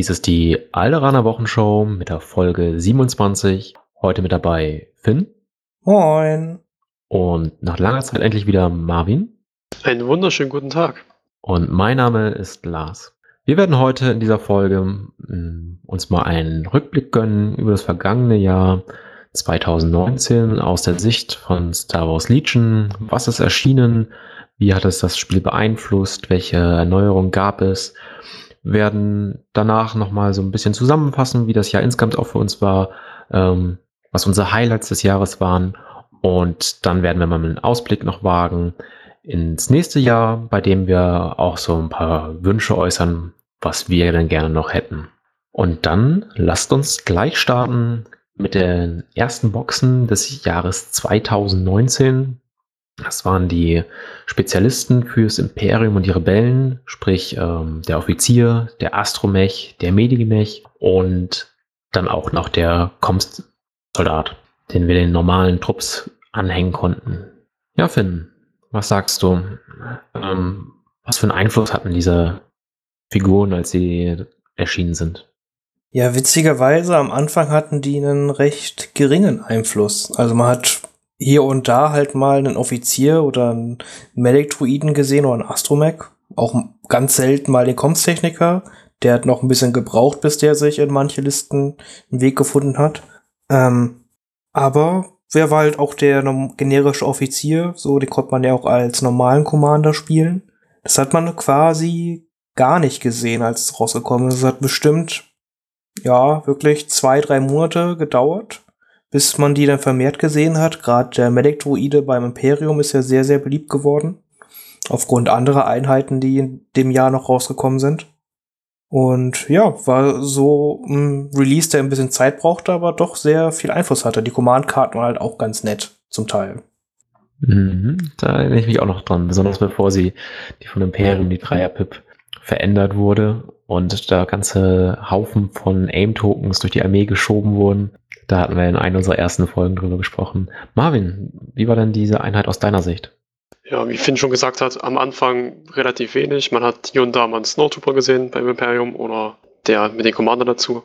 Dies ist die Alderaner Wochenshow mit der Folge 27. Heute mit dabei Finn. Moin. Und nach langer Zeit endlich wieder Marvin. Einen wunderschönen guten Tag. Und mein Name ist Lars. Wir werden heute in dieser Folge mm, uns mal einen Rückblick gönnen über das vergangene Jahr 2019 aus der Sicht von Star Wars Legion. Was ist erschienen? Wie hat es das Spiel beeinflusst? Welche Erneuerungen gab es? Werden danach nochmal so ein bisschen zusammenfassen, wie das Jahr insgesamt auch für uns war, ähm, was unsere Highlights des Jahres waren. Und dann werden wir mal einen Ausblick noch wagen ins nächste Jahr, bei dem wir auch so ein paar Wünsche äußern, was wir denn gerne noch hätten. Und dann lasst uns gleich starten mit den ersten Boxen des Jahres 2019. Das waren die Spezialisten fürs Imperium und die Rebellen, sprich ähm, der Offizier, der Astromech, der Medimech und dann auch noch der Komst-Soldat, den wir den normalen Trupps anhängen konnten. Ja, Finn, was sagst du? Ähm, was für einen Einfluss hatten diese Figuren, als sie erschienen sind? Ja, witzigerweise am Anfang hatten die einen recht geringen Einfluss. Also man hat hier und da halt mal einen Offizier oder einen Medic-Druiden gesehen oder einen Astromech. Auch ganz selten mal den Comms-Techniker. Der hat noch ein bisschen gebraucht, bis der sich in manche Listen einen Weg gefunden hat. Ähm, aber wer war halt auch der generische Offizier? So, den konnte man ja auch als normalen Commander spielen. Das hat man quasi gar nicht gesehen, als es rausgekommen ist. Es hat bestimmt, ja, wirklich zwei, drei Monate gedauert bis man die dann vermehrt gesehen hat. Gerade der Medic-Druide beim Imperium ist ja sehr, sehr beliebt geworden. Aufgrund anderer Einheiten, die in dem Jahr noch rausgekommen sind. Und ja, war so ein Release, der ein bisschen Zeit brauchte, aber doch sehr viel Einfluss hatte. Die Command-Karten waren halt auch ganz nett, zum Teil. Mhm, da erinnere ich mich auch noch dran, besonders bevor sie die von Imperium, die Dreier-Pip, verändert wurde und da ganze Haufen von AIM-Tokens durch die Armee geschoben wurden. Da hatten wir in einer unserer ersten Folgen drüber gesprochen. Marvin, wie war denn diese Einheit aus deiner Sicht? Ja, wie Finn schon gesagt hat, am Anfang relativ wenig. Man hat hier und da mal einen Snowtrooper gesehen beim Imperium oder der mit den Commander dazu.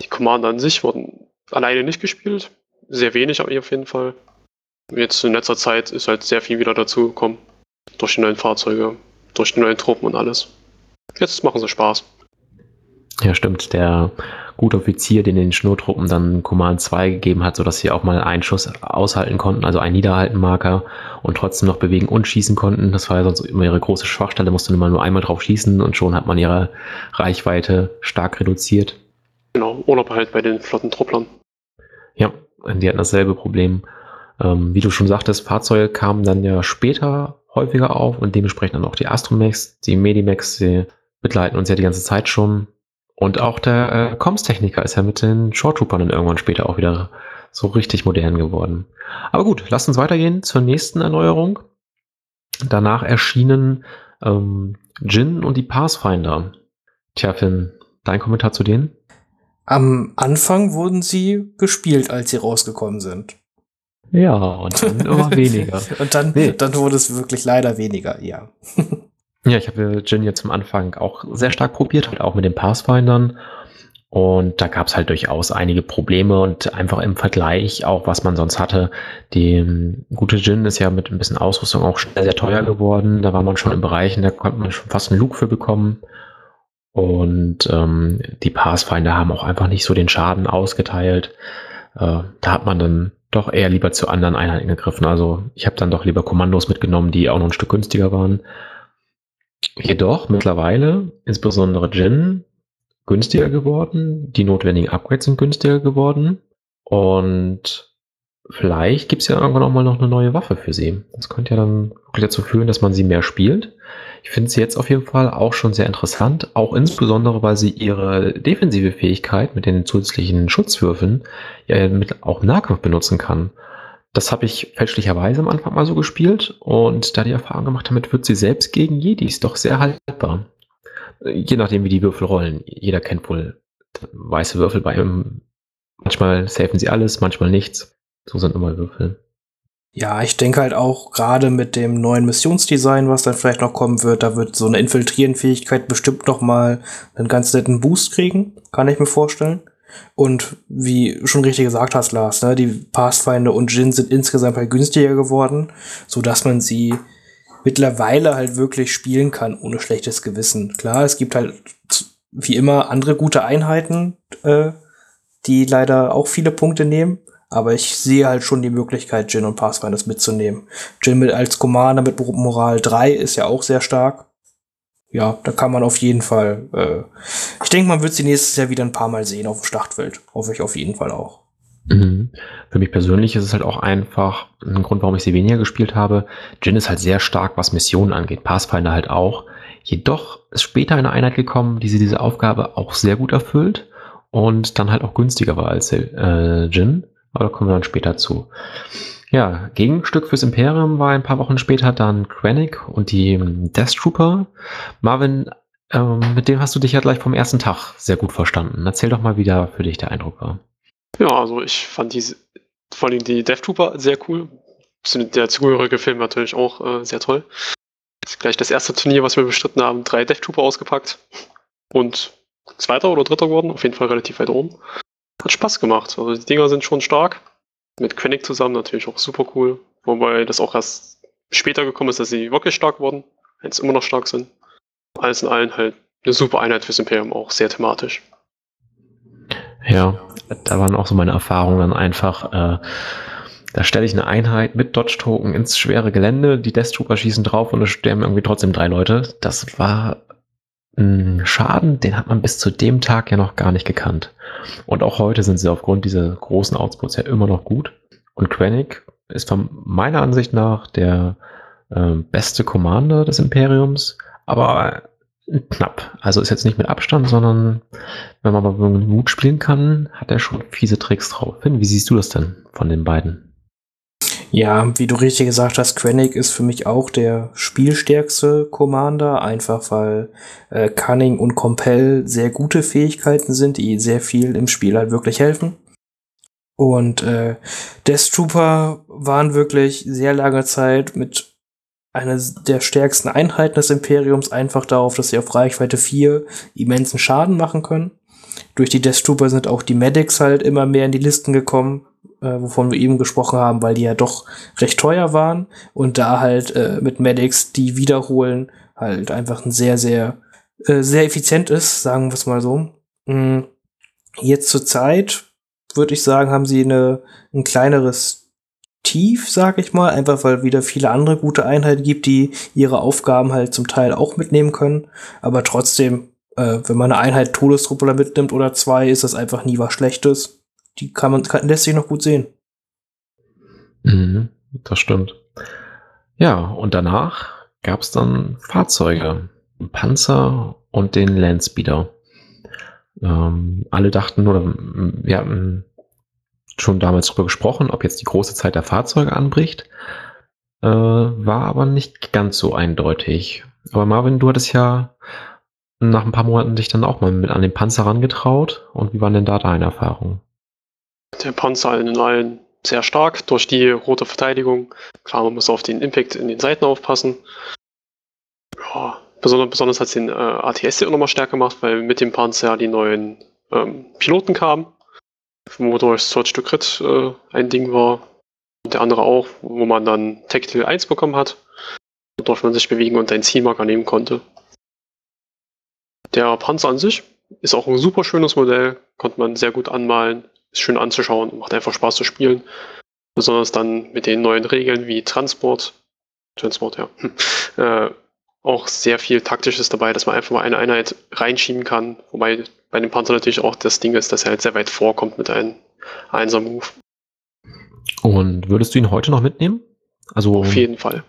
Die Commander an sich wurden alleine nicht gespielt. Sehr wenig aber auf jeden Fall. Jetzt in letzter Zeit ist halt sehr viel wieder dazu gekommen. Durch die neuen Fahrzeuge, durch die neuen Truppen und alles. Jetzt machen sie Spaß. Ja, stimmt. Der gute Offizier, den den Schnurtruppen dann Command 2 gegeben hat, sodass sie auch mal einen Schuss aushalten konnten, also einen Niederhaltenmarker und trotzdem noch bewegen und schießen konnten. Das war ja sonst immer ihre große Schwachstelle, musste mal nur einmal drauf schießen und schon hat man ihre Reichweite stark reduziert. Genau, oder halt bei den flotten Trupplern. Ja, die hatten dasselbe Problem. Ähm, wie du schon sagtest, Fahrzeuge kamen dann ja später häufiger auf und dementsprechend dann auch die Astromex, die Medimex, die begleiten uns ja die ganze Zeit schon und auch der äh, Comms-Techniker ist ja mit den Short-Troopern dann irgendwann später auch wieder so richtig modern geworden. Aber gut, lasst uns weitergehen zur nächsten Erneuerung. Danach erschienen ähm, Jin und die Pathfinder. Tja, Finn, dein Kommentar zu denen? Am Anfang wurden sie gespielt, als sie rausgekommen sind. Ja, und dann immer weniger. und dann, nee. dann wurde es wirklich leider weniger, ja. Ja, ich habe Gin jetzt zum Anfang auch sehr stark probiert, halt auch mit den Pathfindern. Und da gab es halt durchaus einige Probleme und einfach im Vergleich auch, was man sonst hatte. Die ähm, gute Gin ist ja mit ein bisschen Ausrüstung auch sehr, sehr teuer geworden. Da war man schon in Bereichen, da konnte man schon fast einen Look für bekommen. Und ähm, die Pathfinder haben auch einfach nicht so den Schaden ausgeteilt. Äh, da hat man dann doch eher lieber zu anderen Einheiten gegriffen. Also ich habe dann doch lieber Kommandos mitgenommen, die auch noch ein Stück günstiger waren. Jedoch mittlerweile, insbesondere Gin, günstiger geworden. Die notwendigen Upgrades sind günstiger geworden. Und vielleicht gibt es ja irgendwann auch mal noch eine neue Waffe für sie. Das könnte ja dann wirklich dazu führen, dass man sie mehr spielt. Ich finde sie jetzt auf jeden Fall auch schon sehr interessant, auch insbesondere, weil sie ihre defensive Fähigkeit mit den zusätzlichen Schutzwürfeln ja mit auch Nahkampf benutzen kann. Das habe ich fälschlicherweise am Anfang mal so gespielt und da die Erfahrung gemacht damit, wird sie selbst gegen Jedis doch sehr haltbar. Je nachdem, wie die Würfel rollen. Jeder kennt wohl weiße Würfel bei ihm. Manchmal safen sie alles, manchmal nichts. So sind immer Würfel. Ja, ich denke halt auch gerade mit dem neuen Missionsdesign, was dann vielleicht noch kommen wird, da wird so eine Infiltrieren-Fähigkeit bestimmt noch mal einen ganz netten Boost kriegen, kann ich mir vorstellen. Und wie schon richtig gesagt hast, Lars, ne, die Pathfinder und Jin sind insgesamt halt günstiger geworden, so dass man sie mittlerweile halt wirklich spielen kann, ohne schlechtes Gewissen. Klar, es gibt halt wie immer andere gute Einheiten, äh, die leider auch viele Punkte nehmen. Aber ich sehe halt schon die Möglichkeit, Jin und Pathfinder mitzunehmen. Jin mit als Commander mit Moral 3 ist ja auch sehr stark. Ja, da kann man auf jeden Fall. Äh, ich denke, man wird sie nächstes Jahr wieder ein paar Mal sehen auf dem Schlachtfeld. Hoffe ich auf jeden Fall auch. Mhm. Für mich persönlich ist es halt auch einfach ein Grund, warum ich sie weniger gespielt habe. Jin ist halt sehr stark, was Missionen angeht. Pathfinder halt auch. Jedoch ist später eine Einheit gekommen, die sie diese Aufgabe auch sehr gut erfüllt und dann halt auch günstiger war als äh, Jin. Aber da kommen wir dann später zu. Ja, Gegenstück fürs Imperium war ein paar Wochen später dann Krennic und die Death Trooper. Marvin, ähm, mit denen hast du dich ja gleich vom ersten Tag sehr gut verstanden. Erzähl doch mal, wie da für dich der Eindruck war. Ja, also ich fand diese, vor allem die Death Trooper sehr cool. Der zugehörige Film natürlich auch äh, sehr toll. Das gleich das erste Turnier, was wir bestritten haben, drei Death Trooper ausgepackt. Und zweiter oder dritter geworden, auf jeden Fall relativ weit oben. Hat Spaß gemacht. Also die Dinger sind schon stark. Mit Quenick zusammen natürlich auch super cool. Wobei das auch erst später gekommen ist, dass sie wirklich stark wurden. Jetzt immer noch stark sind. Alles in allem halt eine super Einheit fürs Imperium, auch sehr thematisch. Ja, da waren auch so meine Erfahrungen dann einfach, äh, da stelle ich eine Einheit mit Dodge-Token ins schwere Gelände, die Death Trooper schießen drauf und es sterben irgendwie trotzdem drei Leute. Das war Schaden, den hat man bis zu dem Tag ja noch gar nicht gekannt. Und auch heute sind sie aufgrund dieser großen Outsputs ja immer noch gut. Und Krennic ist von meiner Ansicht nach der äh, beste Commander des Imperiums, aber knapp. Also ist jetzt nicht mit Abstand, sondern wenn man mal gut spielen kann, hat er schon fiese Tricks drauf. Finn, wie siehst du das denn von den beiden? Ja, wie du richtig gesagt hast, Quenick ist für mich auch der spielstärkste Commander, einfach weil äh, Cunning und Compel sehr gute Fähigkeiten sind, die sehr viel im Spiel halt wirklich helfen. Und äh, Death Trooper waren wirklich sehr lange Zeit mit einer der stärksten Einheiten des Imperiums, einfach darauf, dass sie auf Reichweite 4 immensen Schaden machen können. Durch die Death Trooper sind auch die Medics halt immer mehr in die Listen gekommen, äh, wovon wir eben gesprochen haben, weil die ja doch recht teuer waren und da halt äh, mit Medics, die wiederholen, halt einfach ein sehr, sehr, äh, sehr effizient ist, sagen wir es mal so. Mhm. Jetzt zur Zeit würde ich sagen, haben sie eine, ein kleineres Tief, sag ich mal, einfach weil wieder viele andere gute Einheiten gibt, die ihre Aufgaben halt zum Teil auch mitnehmen können. Aber trotzdem, äh, wenn man eine Einheit Todestruppler mitnimmt oder zwei, ist das einfach nie was Schlechtes die kann man, kann, lässt sich noch gut sehen. Mhm, das stimmt. Ja, und danach gab es dann Fahrzeuge, Panzer und den Landspeeder. Ähm, alle dachten, oder wir hatten schon damals darüber gesprochen, ob jetzt die große Zeit der Fahrzeuge anbricht. Äh, war aber nicht ganz so eindeutig. Aber Marvin, du hattest ja nach ein paar Monaten dich dann auch mal mit an den Panzer rangetraut. Und wie waren denn da deine Erfahrungen? Der Panzer in allen sehr stark durch die rote Verteidigung. Klar, man muss auf den Impact in den Seiten aufpassen. Ja, besonders, besonders hat es den äh, ATS auch nochmal stärker gemacht, weil mit dem Panzer die neuen ähm, Piloten kamen, wodurch Search to Crit äh, ein Ding war. Und der andere auch, wo man dann Tactile 1 bekommen hat, wodurch man sich bewegen und einen Zielmarker nehmen konnte. Der Panzer an sich ist auch ein super schönes Modell, konnte man sehr gut anmalen, ist schön anzuschauen und macht einfach Spaß zu spielen. Besonders dann mit den neuen Regeln wie Transport, Transport, ja, äh, auch sehr viel Taktisches dabei, dass man einfach mal eine Einheit reinschieben kann. Wobei bei dem Panzer natürlich auch das Ding ist, dass er halt sehr weit vorkommt mit einem Einser-Move. Und würdest du ihn heute noch mitnehmen? Also Auf jeden Fall.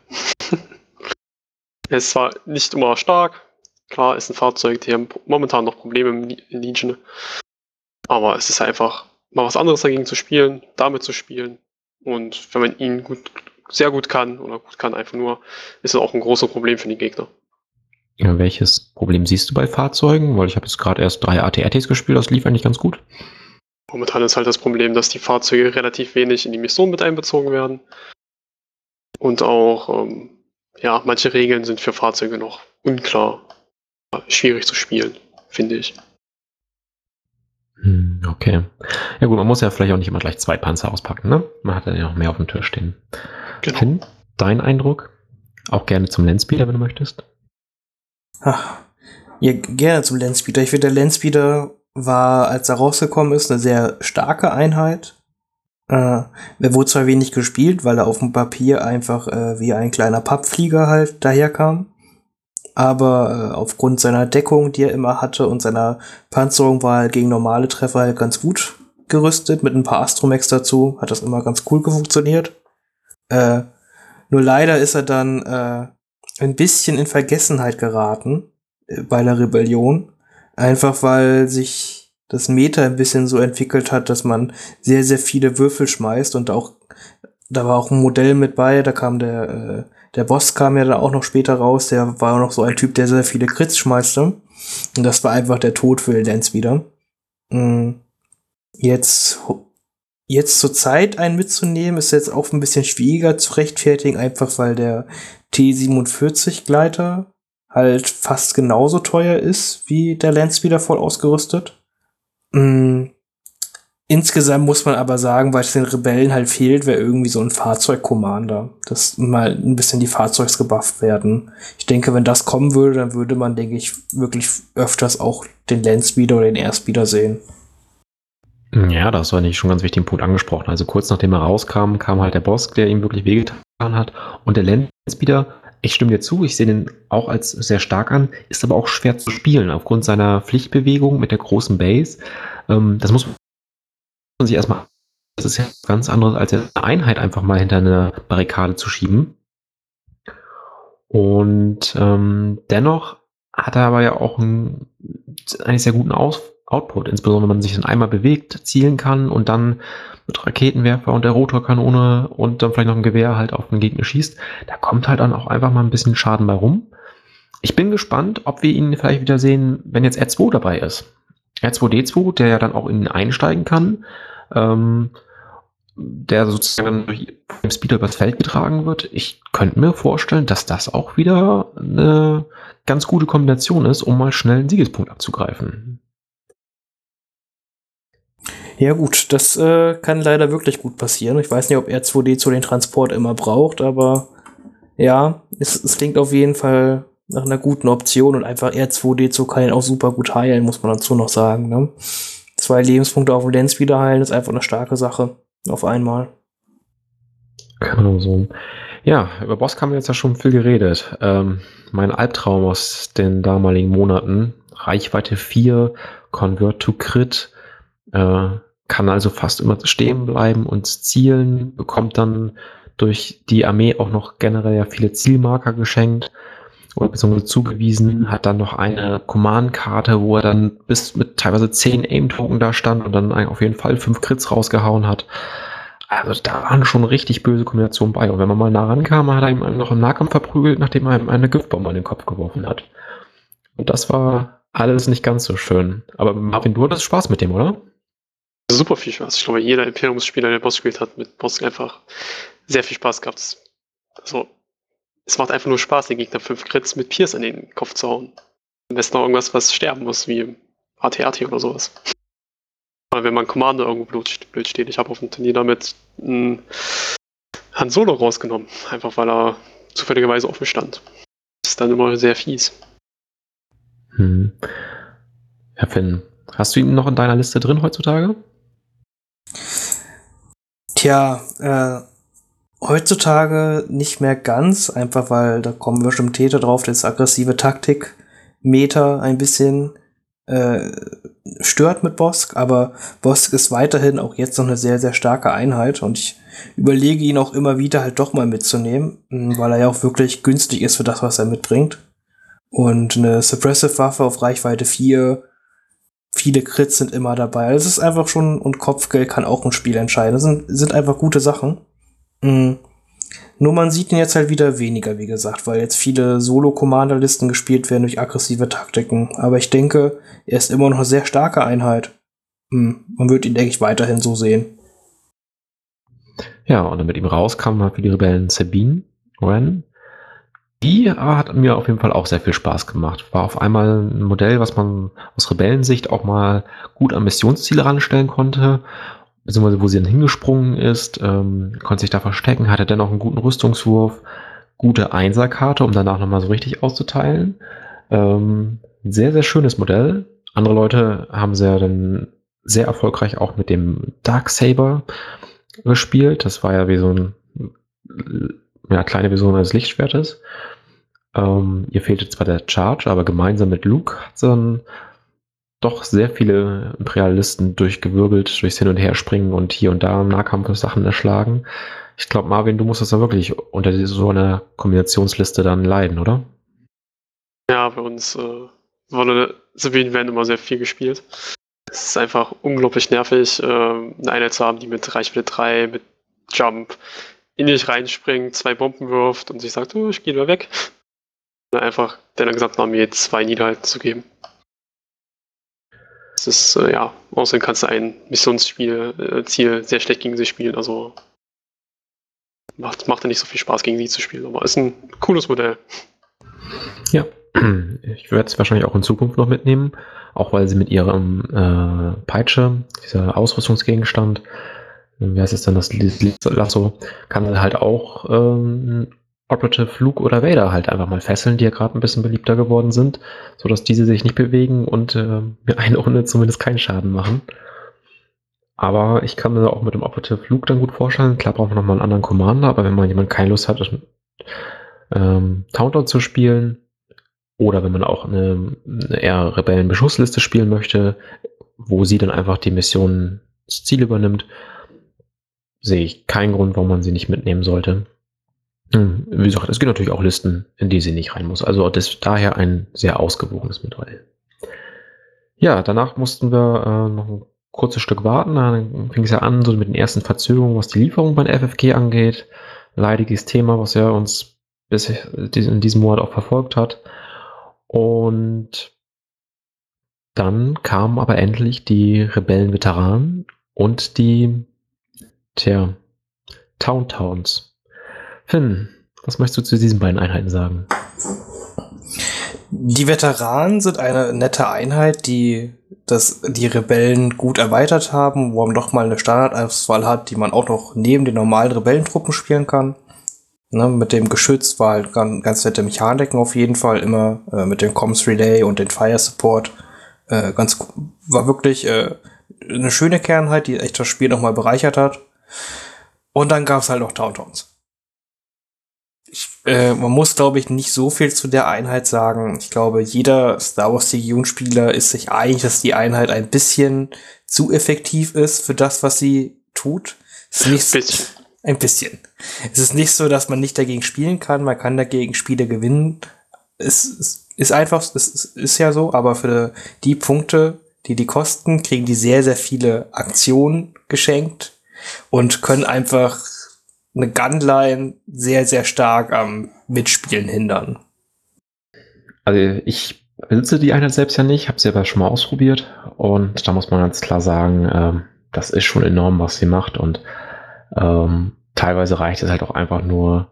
er ist zwar nicht immer stark, klar, ist ein Fahrzeug, die haben momentan noch Probleme in Legion, aber es ist einfach mal was anderes dagegen zu spielen, damit zu spielen. Und wenn man ihn gut, sehr gut kann oder gut kann, einfach nur, ist es auch ein großes Problem für die Gegner. Ja, welches Problem siehst du bei Fahrzeugen? Weil ich habe jetzt gerade erst drei ATRTs gespielt, das lief eigentlich ganz gut. Momentan ist halt das Problem, dass die Fahrzeuge relativ wenig in die Mission mit einbezogen werden. Und auch, ähm, ja, manche Regeln sind für Fahrzeuge noch unklar. Schwierig zu spielen, finde ich. Okay. Ja gut, man muss ja vielleicht auch nicht immer gleich zwei Panzer auspacken, ne? Man hat dann ja noch mehr auf dem Tisch stehen. Genau. Finn, dein Eindruck? Auch gerne zum Landspeeder, wenn du möchtest. Ach, ja, gerne zum Landspeeder. Ich finde, der Landspeeder war, als er rausgekommen ist, eine sehr starke Einheit. Äh, er wurde zwar wenig gespielt, weil er auf dem Papier einfach äh, wie ein kleiner Pappflieger halt daherkam. Aber äh, aufgrund seiner Deckung, die er immer hatte, und seiner Panzerung war er gegen normale Treffer halt ganz gut gerüstet. Mit ein paar Astromex dazu hat das immer ganz cool funktioniert. Äh, nur leider ist er dann äh, ein bisschen in Vergessenheit geraten äh, bei der Rebellion. Einfach weil sich das Meta ein bisschen so entwickelt hat, dass man sehr, sehr viele Würfel schmeißt und auch, da war auch ein Modell mit bei, da kam der, äh, der Boss kam ja dann auch noch später raus, der war auch noch so ein Typ, der sehr viele Crits schmeißte. Und das war einfach der Tod für Lance wieder. Mhm. Jetzt Jetzt zur Zeit einen mitzunehmen, ist jetzt auch ein bisschen schwieriger zu rechtfertigen, einfach weil der T47 Gleiter halt fast genauso teuer ist wie der Landspeeder voll ausgerüstet. Mhm. Insgesamt muss man aber sagen, weil es den Rebellen halt fehlt, wäre irgendwie so ein Fahrzeugcommander, dass mal ein bisschen die Fahrzeugs gebufft werden. Ich denke, wenn das kommen würde, dann würde man, denke ich, wirklich öfters auch den Landspeeder oder den Airspeeder sehen. Ja, da hast du eigentlich schon einen ganz wichtigen Punkt angesprochen. Also kurz nachdem er rauskam, kam halt der Boss, der ihm wirklich wehgetan hat. Und der Landspeeder, ich stimme dir zu, ich sehe den auch als sehr stark an, ist aber auch schwer zu spielen aufgrund seiner Pflichtbewegung mit der großen Base. Ähm, das muss man sich erstmal, das ist ja ganz anderes, als eine Einheit einfach mal hinter eine Barrikade zu schieben. Und ähm, dennoch hat er aber ja auch einen eigentlich sehr guten Aus Output, insbesondere wenn man sich dann einmal bewegt, zielen kann und dann mit Raketenwerfer und der Rotorkanone und dann vielleicht noch ein Gewehr halt auf den Gegner schießt, da kommt halt dann auch einfach mal ein bisschen Schaden bei rum. Ich bin gespannt, ob wir ihn vielleicht wieder sehen, wenn jetzt R2 dabei ist. R2D2, der ja dann auch in ihn einsteigen kann, ähm, der sozusagen durch den Speeder übers Feld getragen wird. Ich könnte mir vorstellen, dass das auch wieder eine ganz gute Kombination ist, um mal schnell einen Siegespunkt abzugreifen. Ja gut, das äh, kann leider wirklich gut passieren. Ich weiß nicht, ob R2D zu den Transport immer braucht, aber ja, es, es klingt auf jeden Fall nach einer guten Option und einfach R2D2 kann ihn auch super gut heilen, muss man dazu noch sagen. Ne? Zwei Lebenspunkte auf dem Lens wieder heilen ist einfach eine starke Sache. Auf einmal. Genau so. Ja, über Boss haben wir jetzt ja schon viel geredet. Ähm, mein Albtraum aus den damaligen Monaten. Reichweite 4, Convert to Crit, äh, kann also fast immer stehen bleiben und zielen, bekommt dann durch die Armee auch noch generell ja viele Zielmarker geschenkt oder beziehungsweise zugewiesen, hat dann noch eine Command-Karte, wo er dann bis mit teilweise 10 Aim-Token da stand und dann auf jeden Fall 5 Crits rausgehauen hat. Also da waren schon richtig böse Kombinationen bei. Und wenn man mal nah rankam, hat er ihm noch im Nahkampf verprügelt, nachdem er ihm eine Giftbombe an den Kopf geworfen hat. Und das war alles nicht ganz so schön. Aber Marvin, du hattest Spaß mit dem, oder? super viel Spaß. Ich glaube, jeder Imperiumsspieler, der Boss gespielt hat, mit Boss einfach sehr viel Spaß gehabt. Also, es macht einfach nur Spaß, den Gegner fünf Crits mit Pierce in den Kopf zu hauen. Am besten noch irgendwas, was sterben muss, wie AT-AT oder sowas. Aber wenn man Commander irgendwo blöd steht, ich habe auf dem Turnier damit einen Han Solo rausgenommen, einfach weil er zufälligerweise offen stand. Das ist dann immer sehr fies. Hm. Herr Finn, hast du ihn noch in deiner Liste drin heutzutage? Tja, äh, heutzutage nicht mehr ganz, einfach weil da kommen wir schon Täter drauf, das aggressive Taktik Meta ein bisschen äh, stört mit Bosk, aber Bosk ist weiterhin auch jetzt noch eine sehr, sehr starke Einheit und ich überlege ihn auch immer wieder halt doch mal mitzunehmen, weil er ja auch wirklich günstig ist für das, was er mitbringt. Und eine Suppressive Waffe auf Reichweite 4 viele Crits sind immer dabei. Also es ist einfach schon, und Kopfgeld kann auch ein Spiel entscheiden. Das sind, sind einfach gute Sachen. Mhm. Nur man sieht ihn jetzt halt wieder weniger, wie gesagt, weil jetzt viele Solo-Commander-Listen gespielt werden durch aggressive Taktiken. Aber ich denke, er ist immer noch eine sehr starke Einheit. Mhm. Man wird ihn, denke ich, weiterhin so sehen. Ja, und dann mit ihm rauskam halt für die Rebellen Sabine Wren. Die hat mir auf jeden Fall auch sehr viel Spaß gemacht. War auf einmal ein Modell, was man aus Rebellensicht auch mal gut an Missionsziele ranstellen konnte. Beziehungsweise wo sie dann hingesprungen ist, ähm, konnte sich da verstecken, hatte dennoch einen guten Rüstungswurf, gute Einserkarte, um danach nochmal so richtig auszuteilen. Ähm, sehr, sehr schönes Modell. Andere Leute haben sie ja dann sehr erfolgreich auch mit dem Dark Saber gespielt. Das war ja wie so ein ja, kleine Version eines Lichtschwertes. Ähm, ihr fehlte zwar der Charge, aber gemeinsam mit Luke hat sie dann doch sehr viele Imperialisten durchgewirbelt, durchs Hin- und Herspringen und hier und da im Nahkampf Sachen erschlagen. Ich glaube, Marvin, du musstest da wirklich unter so einer Kombinationsliste dann leiden, oder? Ja, bei uns äh, wurde Sabine werden immer sehr viel gespielt. Es ist einfach unglaublich nervig, äh, eine Einheit zu haben, die mit Reichweite 3, mit Jump in dich reinspringt, zwei Bomben wirft und sich sagt, oh, ich gehe mal weg. Und einfach deiner gesamten Armee zwei Niederhalten zu geben. Das ist, äh, ja, außerdem kannst du ein Missionsspiel, äh, Ziel sehr schlecht gegen sie spielen, also macht, macht ja nicht so viel Spaß gegen sie zu spielen, aber ist ein cooles Modell. Ja, ich werde es wahrscheinlich auch in Zukunft noch mitnehmen, auch weil sie mit ihrem äh, Peitsche, dieser Ausrüstungsgegenstand, wie heißt es denn, das Lasso, kann halt auch ähm, Operative Luke oder Vader halt einfach mal fesseln, die ja gerade ein bisschen beliebter geworden sind, sodass diese sich nicht bewegen und äh, mir eine Runde zumindest keinen Schaden machen. Aber ich kann mir auch mit dem Operative Luke dann gut vorstellen. Klar braucht man nochmal einen anderen Commander, aber wenn man jemand keine Lust hat, ähm, Countdown zu spielen, oder wenn man auch eine, eine eher Rebellenbeschussliste spielen möchte, wo sie dann einfach die Mission das Ziel übernimmt, sehe ich keinen Grund, warum man sie nicht mitnehmen sollte. Hm, wie gesagt, es gibt natürlich auch Listen, in die sie nicht rein muss. Also das, daher ein sehr ausgewogenes Modell. Ja, danach mussten wir äh, noch ein kurzes Stück warten. Dann fing es ja an, so mit den ersten Verzögerungen, was die Lieferung bei der FFG angeht. Leidiges Thema, was ja uns bis in diesem Monat auch verfolgt hat. Und dann kamen aber endlich die Rebellenveteranen und die, tja, Town Towns. Finn, was möchtest du zu diesen beiden Einheiten sagen? Die Veteranen sind eine nette Einheit, die das, die Rebellen gut erweitert haben, wo man doch mal eine Standardauswahl hat, die man auch noch neben den normalen Rebellentruppen spielen kann. Ne, mit dem Geschütz war halt ganz, ganz nette Mechaniken auf jeden Fall, immer äh, mit dem Comms Relay und den Fire Support. Äh, ganz, war wirklich äh, eine schöne Kernheit, die echt das Spiel nochmal bereichert hat. Und dann gab es halt noch Downtowns. Ich, äh, man muss, glaube ich, nicht so viel zu der Einheit sagen. Ich glaube, jeder Star Wars Legion-Spieler ist sich einig, dass die Einheit ein bisschen zu effektiv ist für das, was sie tut. Ist nicht Bisschen. ein bisschen. Es ist nicht so, dass man nicht dagegen spielen kann. Man kann dagegen Spiele gewinnen. Es, es ist einfach, es ist, ist ja so, aber für die Punkte, die die kosten, kriegen die sehr, sehr viele Aktionen geschenkt und können einfach eine Gunline sehr, sehr stark am Mitspielen hindern. Also ich besitze die Einheit selbst ja nicht, habe sie aber schon mal ausprobiert. Und da muss man ganz klar sagen, ähm, das ist schon enorm, was sie macht. Und ähm, teilweise reicht es halt auch einfach nur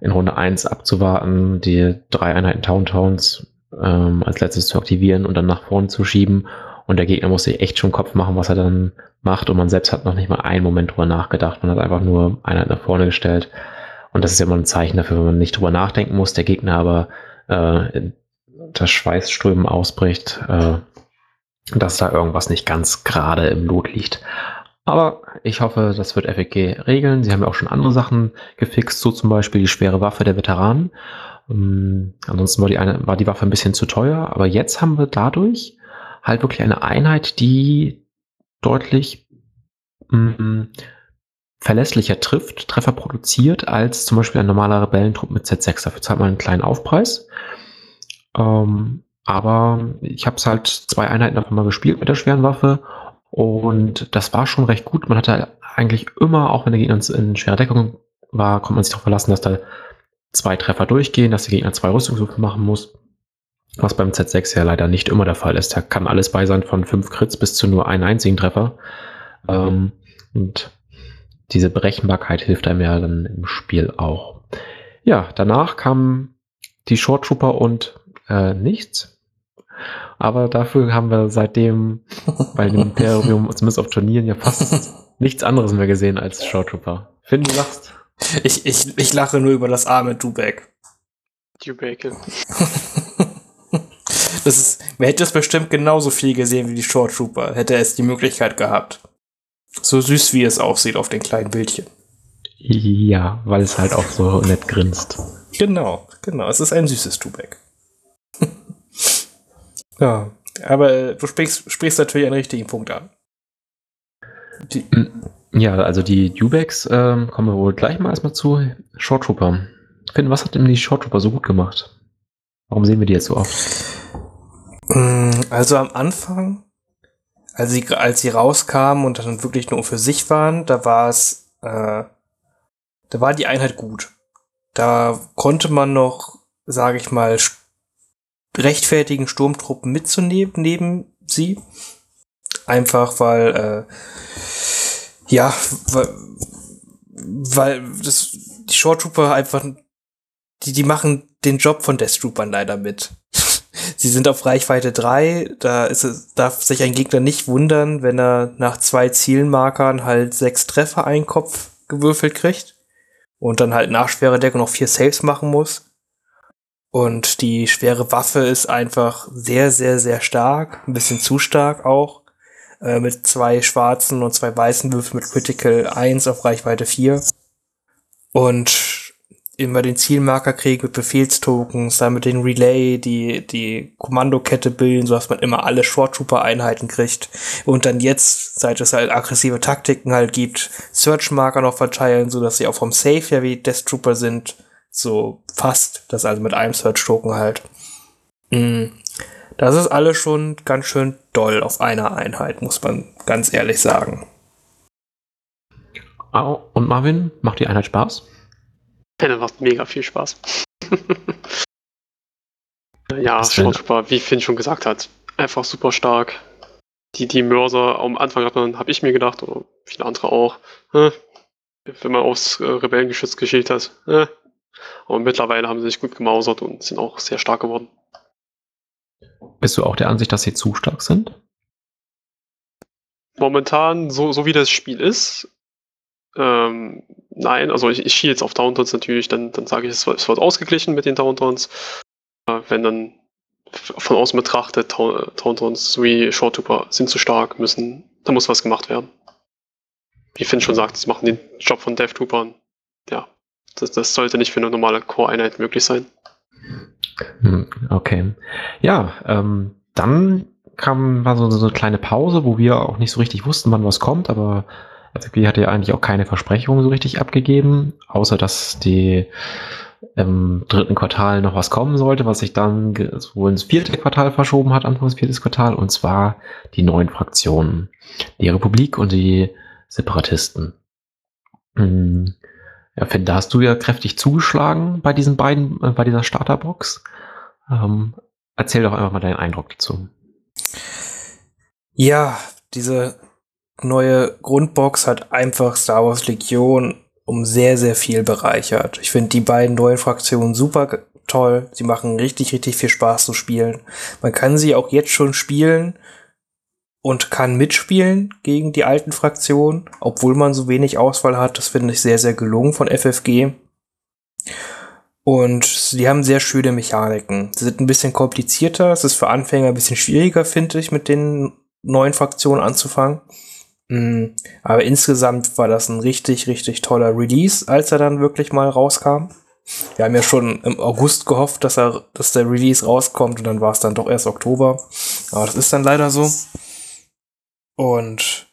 in Runde 1 abzuwarten, die drei Einheiten Town Towns ähm, als letztes zu aktivieren und dann nach vorne zu schieben und der Gegner muss sich echt schon Kopf machen, was er dann macht und man selbst hat noch nicht mal einen Moment drüber nachgedacht, man hat einfach nur Einheit nach vorne gestellt und das ist ja immer ein Zeichen dafür, wenn man nicht drüber nachdenken muss, der Gegner aber äh, das Schweißströmen ausbricht, äh, dass da irgendwas nicht ganz gerade im Lot liegt. Aber ich hoffe, das wird FEG regeln. Sie haben ja auch schon andere Sachen gefixt, so zum Beispiel die schwere Waffe der Veteranen. Ähm, ansonsten war die, eine, war die Waffe ein bisschen zu teuer, aber jetzt haben wir dadurch halt wirklich eine Einheit, die deutlich mm, verlässlicher trifft, Treffer produziert, als zum Beispiel ein normaler Rebellentrupp mit Z6. Dafür zahlt man einen kleinen Aufpreis. Ähm, aber ich habe es halt zwei Einheiten davon mal gespielt mit der schweren Waffe und das war schon recht gut. Man hatte eigentlich immer, auch wenn der Gegner in schwerer Deckung war, konnte man sich darauf verlassen, dass da zwei Treffer durchgehen, dass der Gegner zwei Rüstungswürfe machen muss. Was beim Z6 ja leider nicht immer der Fall ist. Da kann alles bei sein von fünf Crits bis zu nur einen einzigen Treffer. Ähm, und diese Berechenbarkeit hilft einem ja dann im Spiel auch. Ja, danach kamen die Short Trooper und äh, nichts. Aber dafür haben wir seitdem bei dem Imperium, zumindest auf Turnieren, ja fast nichts anderes mehr gesehen als Short Trooper. Finn, du lachst. Ich, ich, ich lache nur über das arme Dubek. Dubeke. Das ist, man hätte es bestimmt genauso viel gesehen wie die Short Trooper, hätte es die Möglichkeit gehabt. So süß wie es aussieht auf den kleinen Bildchen. Ja, weil es halt auch so nett grinst. Genau, genau. Es ist ein süßes Dubek. ja, aber du sprichst, sprichst natürlich einen richtigen Punkt an. Die ja, also die Dubeks ähm, kommen wir wohl gleich mal erstmal zu. Short Trooper. Finn, was hat denn die Short Trooper so gut gemacht? Warum sehen wir die jetzt so oft? Mm, also am Anfang, als sie, als sie rauskamen und dann wirklich nur für sich waren, da war es, äh, da war die Einheit gut. Da konnte man noch, sage ich mal, rechtfertigen, Sturmtruppen mitzunehmen neben sie. Einfach weil, äh, ja, weil, weil das, die Short Trooper einfach, die, die machen den Job von Death Troopern leider mit. Sie sind auf Reichweite 3, da ist es, darf sich ein Gegner nicht wundern, wenn er nach zwei Zielmarkern halt sechs Treffer einen Kopf gewürfelt kriegt und dann halt nach schwere Deckung noch vier Saves machen muss. Und die schwere Waffe ist einfach sehr, sehr, sehr stark, ein bisschen zu stark auch, äh, mit zwei schwarzen und zwei weißen Würfeln mit Critical 1 auf Reichweite 4. Und immer den Zielmarker kriegen mit Befehlstokens, dann mit den Relay, die, die Kommandokette bilden, so dass man immer alle Short Trooper Einheiten kriegt. Und dann jetzt, seit es halt aggressive Taktiken halt gibt, Search Marker noch verteilen, so dass sie auch vom Safe ja wie Death Trooper sind. So fast. Das also mit einem Search Token halt. Mm. Das ist alles schon ganz schön doll auf einer Einheit, muss man ganz ehrlich sagen. Oh, und Marvin, macht die Einheit Spaß? Ja, macht mega viel Spaß. ja, Short wie Finn schon gesagt hat, einfach super stark. Die, die Mörser am Anfang hat man, habe ich mir gedacht, oder viele andere auch, äh, wenn man aufs äh, Rebellengeschütz geschielt hat. Äh. Aber mittlerweile haben sie sich gut gemausert und sind auch sehr stark geworden. Bist du auch der Ansicht, dass sie zu stark sind? Momentan, so, so wie das Spiel ist, ähm, nein, also ich, ich schiele jetzt auf Downtowns natürlich, dann, dann sage ich, es, es wird ausgeglichen mit den Downtowns. Äh, wenn dann von außen betrachtet, Downtowns wie Short Trooper sind zu stark, müssen, da muss was gemacht werden. Wie Finn schon sagt, sie machen den Job von Troopern. Ja, das, das sollte nicht für eine normale Core-Einheit möglich sein. Hm, okay. Ja, ähm, dann kam war so, so eine kleine Pause, wo wir auch nicht so richtig wussten, wann was kommt, aber FFG hatte ja eigentlich auch keine Versprechungen so richtig abgegeben, außer dass die im dritten Quartal noch was kommen sollte, was sich dann wohl ins vierte Quartal verschoben hat, Anfangs viertes Quartal, und zwar die neuen Fraktionen. Die Republik und die Separatisten. Hm. Ja, Finn, da hast du ja kräftig zugeschlagen bei diesen beiden, äh, bei dieser Starterbox. Ähm, erzähl doch einfach mal deinen Eindruck dazu. Ja, diese neue Grundbox hat einfach Star Wars Legion um sehr, sehr viel bereichert. Ich finde die beiden neuen Fraktionen super toll. Sie machen richtig, richtig viel Spaß zu spielen. Man kann sie auch jetzt schon spielen und kann mitspielen gegen die alten Fraktionen, obwohl man so wenig Auswahl hat. Das finde ich sehr, sehr gelungen von FFG. Und sie haben sehr schöne Mechaniken. Sie sind ein bisschen komplizierter. Es ist für Anfänger ein bisschen schwieriger, finde ich, mit den neuen Fraktionen anzufangen. Mm, aber insgesamt war das ein richtig, richtig toller Release, als er dann wirklich mal rauskam. Wir haben ja schon im August gehofft, dass er, dass der Release rauskommt und dann war es dann doch erst Oktober. Aber das ist dann leider so. Und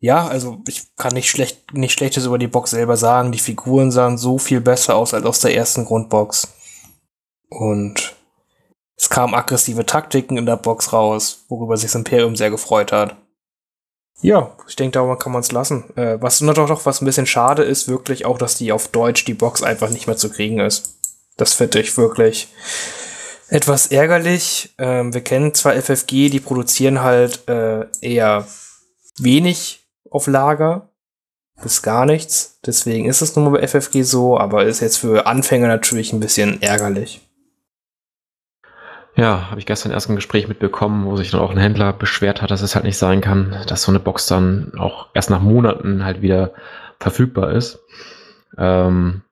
ja, also ich kann nicht schlecht, nicht Schlechtes über die Box selber sagen. Die Figuren sahen so viel besser aus als aus der ersten Grundbox. Und es kamen aggressive Taktiken in der Box raus, worüber sich das Imperium sehr gefreut hat. Ja, ich denke, darüber kann man es lassen. Äh, was nur doch, doch was ein bisschen schade ist, wirklich auch, dass die auf Deutsch die Box einfach nicht mehr zu kriegen ist. Das finde ich wirklich etwas ärgerlich. Ähm, wir kennen zwar FFG, die produzieren halt äh, eher wenig auf Lager. bis gar nichts. Deswegen ist es nun mal bei FFG so, aber ist jetzt für Anfänger natürlich ein bisschen ärgerlich. Ja, habe ich gestern erst ein Gespräch mitbekommen, wo sich dann auch ein Händler beschwert hat, dass es halt nicht sein kann, dass so eine Box dann auch erst nach Monaten halt wieder verfügbar ist. Ähm,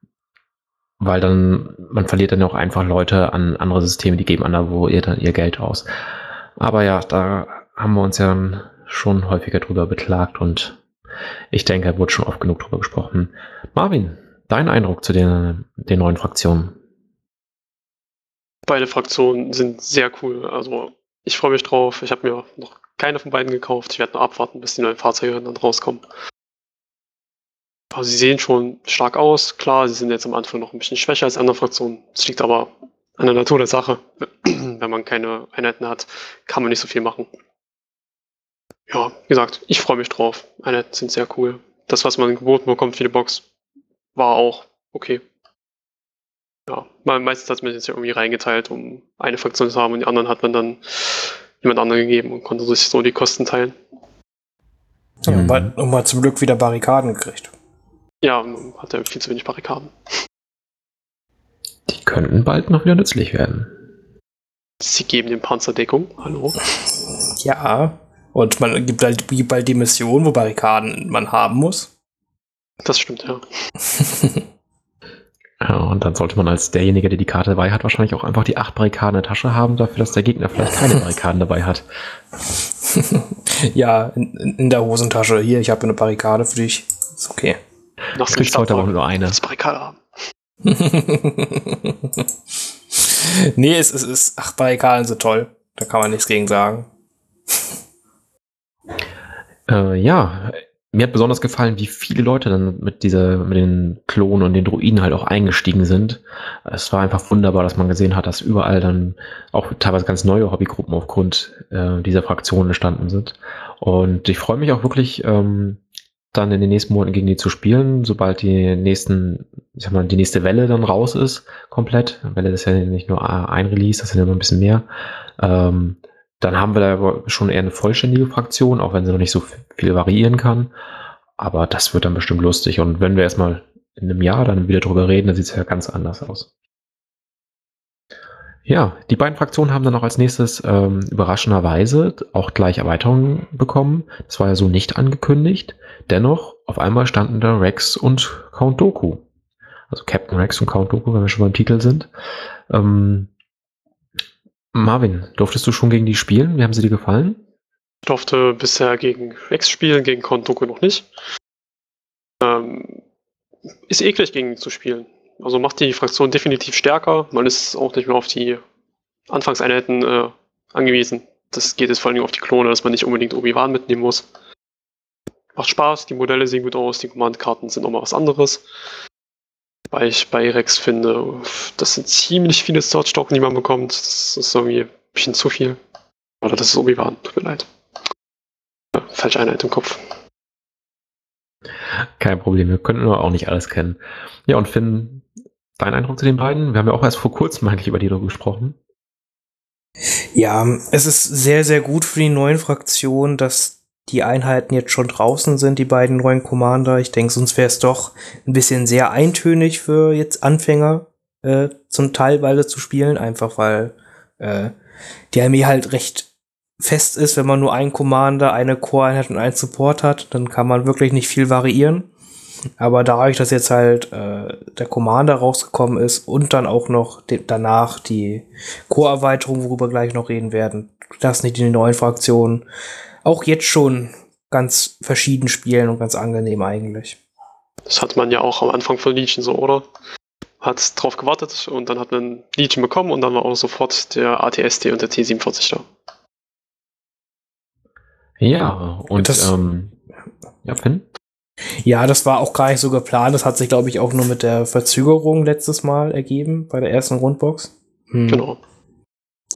weil dann, man verliert dann auch einfach Leute an andere Systeme, die geben an, wo ihr dann ihr Geld aus. Aber ja, da haben wir uns ja schon häufiger drüber beklagt und ich denke, da wurde schon oft genug drüber gesprochen. Marvin, dein Eindruck zu den, den neuen Fraktionen? Beide Fraktionen sind sehr cool. Also ich freue mich drauf. Ich habe mir noch keine von beiden gekauft. Ich werde nur abwarten, bis die neuen Fahrzeuge dann rauskommen. Aber sie sehen schon stark aus. Klar, sie sind jetzt am Anfang noch ein bisschen schwächer als andere Fraktionen. Das liegt aber an der Natur der Sache. Wenn man keine Einheiten hat, kann man nicht so viel machen. Ja, wie gesagt, ich freue mich drauf. Einheiten sind sehr cool. Das, was man geboten bekommt für die Box, war auch okay. Ja, meistens hat man es ja irgendwie reingeteilt, um eine Fraktion zu haben und die anderen hat man dann jemand anderen gegeben und konnte sich so die Kosten teilen. Ja, mhm. und man zum Glück wieder Barrikaden gekriegt. Ja, man hat ja viel zu wenig Barrikaden. Die könnten bald noch wieder nützlich werden. Sie geben den Panzer Deckung, hallo? Ja, und man gibt halt, gibt halt die Mission, wo Barrikaden man haben muss. Das stimmt, ja. ja. Und dann sollte man als derjenige, der die Karte dabei hat, wahrscheinlich auch einfach die acht Barrikaden in der Tasche haben, dafür, dass der Gegner vielleicht keine Barrikaden dabei hat. ja, in, in, der Hosentasche. Hier, ich habe eine Barrikade für dich. Ist okay. Noch kriegst heute aber nur eine. Das Barrikade haben. nee, es, es ist, ach, Barrikaden sind toll. Da kann man nichts gegen sagen. Äh, ja, mir hat besonders gefallen, wie viele Leute dann mit dieser, mit den Klonen und den Druiden halt auch eingestiegen sind. Es war einfach wunderbar, dass man gesehen hat, dass überall dann auch teilweise ganz neue Hobbygruppen aufgrund äh, dieser Fraktionen entstanden sind. Und ich freue mich auch wirklich, ähm, dann in den nächsten Monaten gegen die zu spielen, sobald die nächsten, ich sag mal, die nächste Welle dann raus ist, komplett. Welle ist ja nicht nur ein Release, das sind ja noch ein bisschen mehr. Ähm, dann haben wir da schon eher eine vollständige Fraktion, auch wenn sie noch nicht so viel variieren kann. Aber das wird dann bestimmt lustig. Und wenn wir erstmal in einem Jahr dann wieder drüber reden, dann sieht es ja ganz anders aus. Ja, die beiden Fraktionen haben dann auch als nächstes ähm, überraschenderweise auch gleich Erweiterungen bekommen. Das war ja so nicht angekündigt. Dennoch, auf einmal standen da Rex und Count Doku. Also Captain Rex und Count Doku, wenn wir schon beim Titel sind. Ähm, Marvin, durftest du schon gegen die spielen? Wie haben sie dir gefallen? Ich durfte bisher gegen Rex spielen, gegen Count Doku noch nicht. Ähm, ist eklig gegen ihn zu spielen. Also macht die Fraktion definitiv stärker. Man ist auch nicht mehr auf die Anfangseinheiten äh, angewiesen. Das geht jetzt vor allem auf die Klone, dass man nicht unbedingt Obi-Wan mitnehmen muss. Macht Spaß, die Modelle sehen gut aus, die Command-Karten sind nochmal was anderes. Weil ich bei Rex finde, das sind ziemlich viele Search-Token, die man bekommt. Das ist irgendwie ein bisschen zu viel. Oder das ist Obi-Wan, tut mir leid. Ja, falsche Einheit im Kopf. Kein Problem, wir könnten nur auch nicht alles kennen. Ja, und Finn, dein Eindruck zu den beiden? Wir haben ja auch erst vor kurzem eigentlich über die darüber gesprochen. Ja, es ist sehr, sehr gut für die neuen Fraktionen, dass die Einheiten jetzt schon draußen sind, die beiden neuen Commander. Ich denke, sonst wäre es doch ein bisschen sehr eintönig für jetzt Anfänger äh, zum Teilweise zu spielen, einfach weil äh, die Armee halt recht fest ist, wenn man nur einen Commander, eine Core-Einheit und einen Support hat, dann kann man wirklich nicht viel variieren. Aber dadurch, dass jetzt halt äh, der Commander rausgekommen ist und dann auch noch danach die Core-Erweiterung, worüber gleich noch reden werden, das nicht in die neuen Fraktionen, auch jetzt schon ganz verschieden spielen und ganz angenehm eigentlich. Das hat man ja auch am Anfang von Legion so, oder? Hat drauf gewartet und dann hat man Legion bekommen und dann war auch sofort der ATSD und der T47 da. Ja, und das, ähm, ja, Finn? Ja, das war auch gar nicht so geplant. Das hat sich, glaube ich, auch nur mit der Verzögerung letztes Mal ergeben bei der ersten Rundbox. Hm. Genau.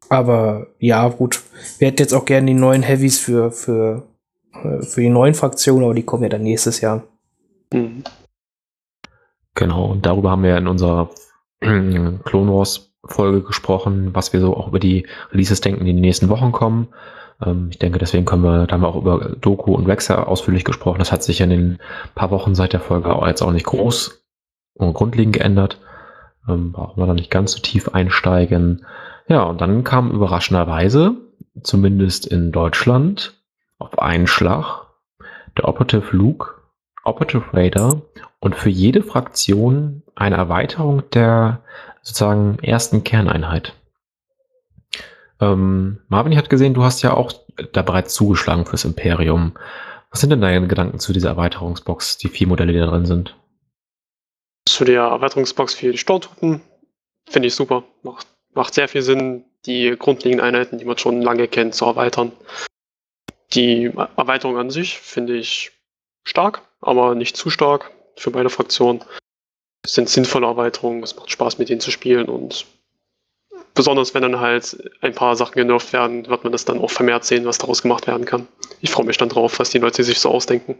Aber ja, gut. Wir hätten jetzt auch gerne die neuen Heavies für, für, äh, für die neuen Fraktionen, aber die kommen ja dann nächstes Jahr. Mhm. Genau, und darüber haben wir in unserer Clone Wars Folge gesprochen, was wir so auch über die Releases denken, die in den nächsten Wochen kommen. Ähm, ich denke, deswegen können wir, da haben wir auch über Doku und Wexer ausführlich gesprochen. Das hat sich in den paar Wochen seit der Folge auch jetzt auch nicht groß und grundlegend geändert. Ähm, brauchen wir da nicht ganz so tief einsteigen. Ja, und dann kam überraschenderweise, zumindest in Deutschland, auf einen Schlag der Operative Luke, Operative Raider und für jede Fraktion eine Erweiterung der sozusagen ersten Kerneinheit. Ähm, Marvin hat gesehen, du hast ja auch da bereits zugeschlagen fürs Imperium. Was sind denn deine Gedanken zu dieser Erweiterungsbox, die vier Modelle, die da drin sind? Zu der Erweiterungsbox für die Sturmtruppen finde ich super. Macht, macht sehr viel Sinn, die grundlegenden Einheiten, die man schon lange kennt, zu erweitern. Die Erweiterung an sich finde ich stark, aber nicht zu stark für beide Fraktionen. Es sind sinnvolle Erweiterungen, es macht Spaß mit denen zu spielen und besonders wenn dann halt ein paar Sachen genervt werden, wird man das dann auch vermehrt sehen, was daraus gemacht werden kann. Ich freue mich dann drauf, was die Leute sich so ausdenken.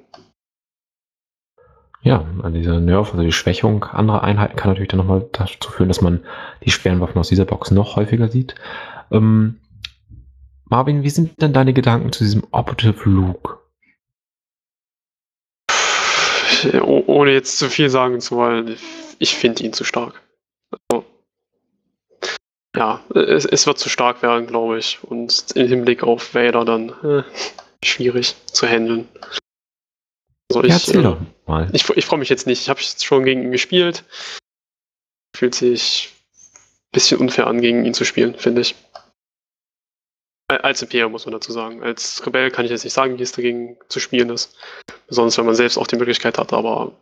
Ja, diese Nerf, also die Schwächung anderer Einheiten kann natürlich dann nochmal dazu führen, dass man die schweren Waffen aus dieser Box noch häufiger sieht. Ähm, Marvin, wie sind denn deine Gedanken zu diesem Operative Luke? Ohne jetzt zu viel sagen zu wollen, ich finde ihn zu stark. Also, ja, es, es, wird zu stark werden, glaube ich. Und im Hinblick auf Vader dann äh, schwierig zu handeln. Also ich, ja, erzähl doch mal. Ich, ich freue mich jetzt nicht. Ich habe schon gegen ihn gespielt. Fühlt sich ein bisschen unfair an, gegen ihn zu spielen, finde ich. Als Imperium muss man dazu sagen. Als Rebell kann ich jetzt nicht sagen, wie es dagegen zu spielen ist. Besonders wenn man selbst auch die Möglichkeit hat, aber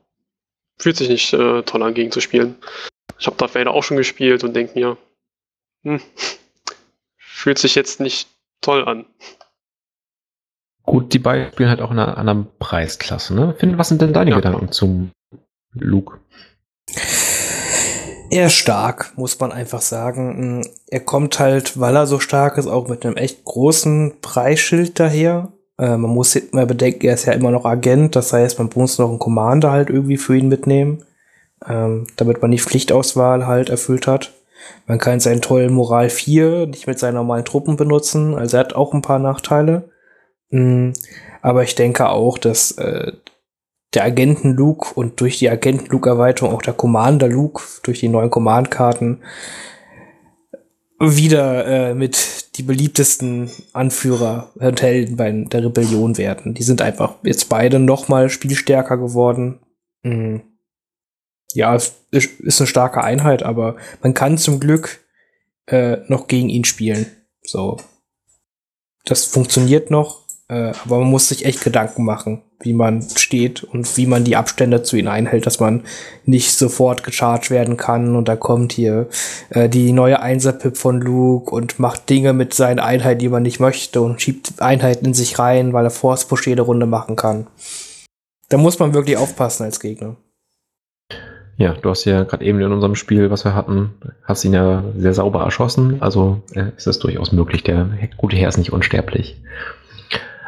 fühlt sich nicht äh, toll an, gegen zu spielen. Ich habe Darth Vader auch schon gespielt und denke mir, hm, fühlt sich jetzt nicht toll an. Gut, die beiden spielen halt auch in einer anderen Preisklasse, ne? Finn, was sind denn deine ja. Gedanken zum Luke? Er ist stark, muss man einfach sagen. Er kommt halt, weil er so stark ist, auch mit einem echt großen Preisschild daher. Äh, man muss immer bedenken, er ist ja immer noch Agent, das heißt, man muss noch einen Commander halt irgendwie für ihn mitnehmen, ähm, damit man die Pflichtauswahl halt erfüllt hat. Man kann seinen tollen Moral 4 nicht mit seinen normalen Truppen benutzen, also er hat auch ein paar Nachteile. Mhm. Aber ich denke auch, dass äh, der Agenten-Luke und durch die Agenten-Luke-Erweiterung auch der Commander-Luke durch die neuen Command-Karten wieder äh, mit die beliebtesten Anführer und Helden bei der Rebellion werden. Die sind einfach jetzt beide noch mal spielstärker geworden. Mhm. Ja, es ist eine starke Einheit, aber man kann zum Glück äh, noch gegen ihn spielen. So. Das funktioniert noch. Äh, aber man muss sich echt Gedanken machen, wie man steht und wie man die Abstände zu ihnen einhält, dass man nicht sofort gecharged werden kann und da kommt hier äh, die neue Einser-Pip von Luke und macht Dinge mit seinen Einheiten, die man nicht möchte und schiebt Einheiten in sich rein, weil er Force Push jede Runde machen kann. Da muss man wirklich aufpassen als Gegner. Ja, du hast ja gerade eben in unserem Spiel, was wir hatten, hast ihn ja sehr sauber erschossen. Also äh, ist es durchaus möglich. Der gute Herr ist nicht unsterblich.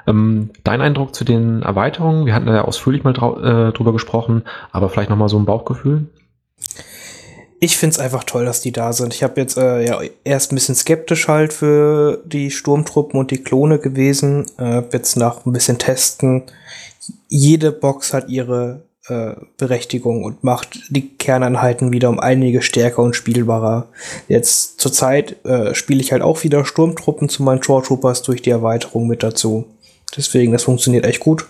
Ähm, dein Eindruck zu den Erweiterungen? Wir hatten ja ausführlich mal äh, drüber gesprochen, aber vielleicht nochmal so ein Bauchgefühl? Ich finde es einfach toll, dass die da sind. Ich habe jetzt äh, ja erst ein bisschen skeptisch halt für die Sturmtruppen und die Klone gewesen. Äh, jetzt nach ein bisschen testen. Jede Box hat ihre äh, Berechtigung und macht die Kerneinheiten wieder um einige stärker und spielbarer. Jetzt zurzeit äh, spiele ich halt auch wieder Sturmtruppen zu meinen Shore Troopers durch die Erweiterung mit dazu. Deswegen, das funktioniert echt gut.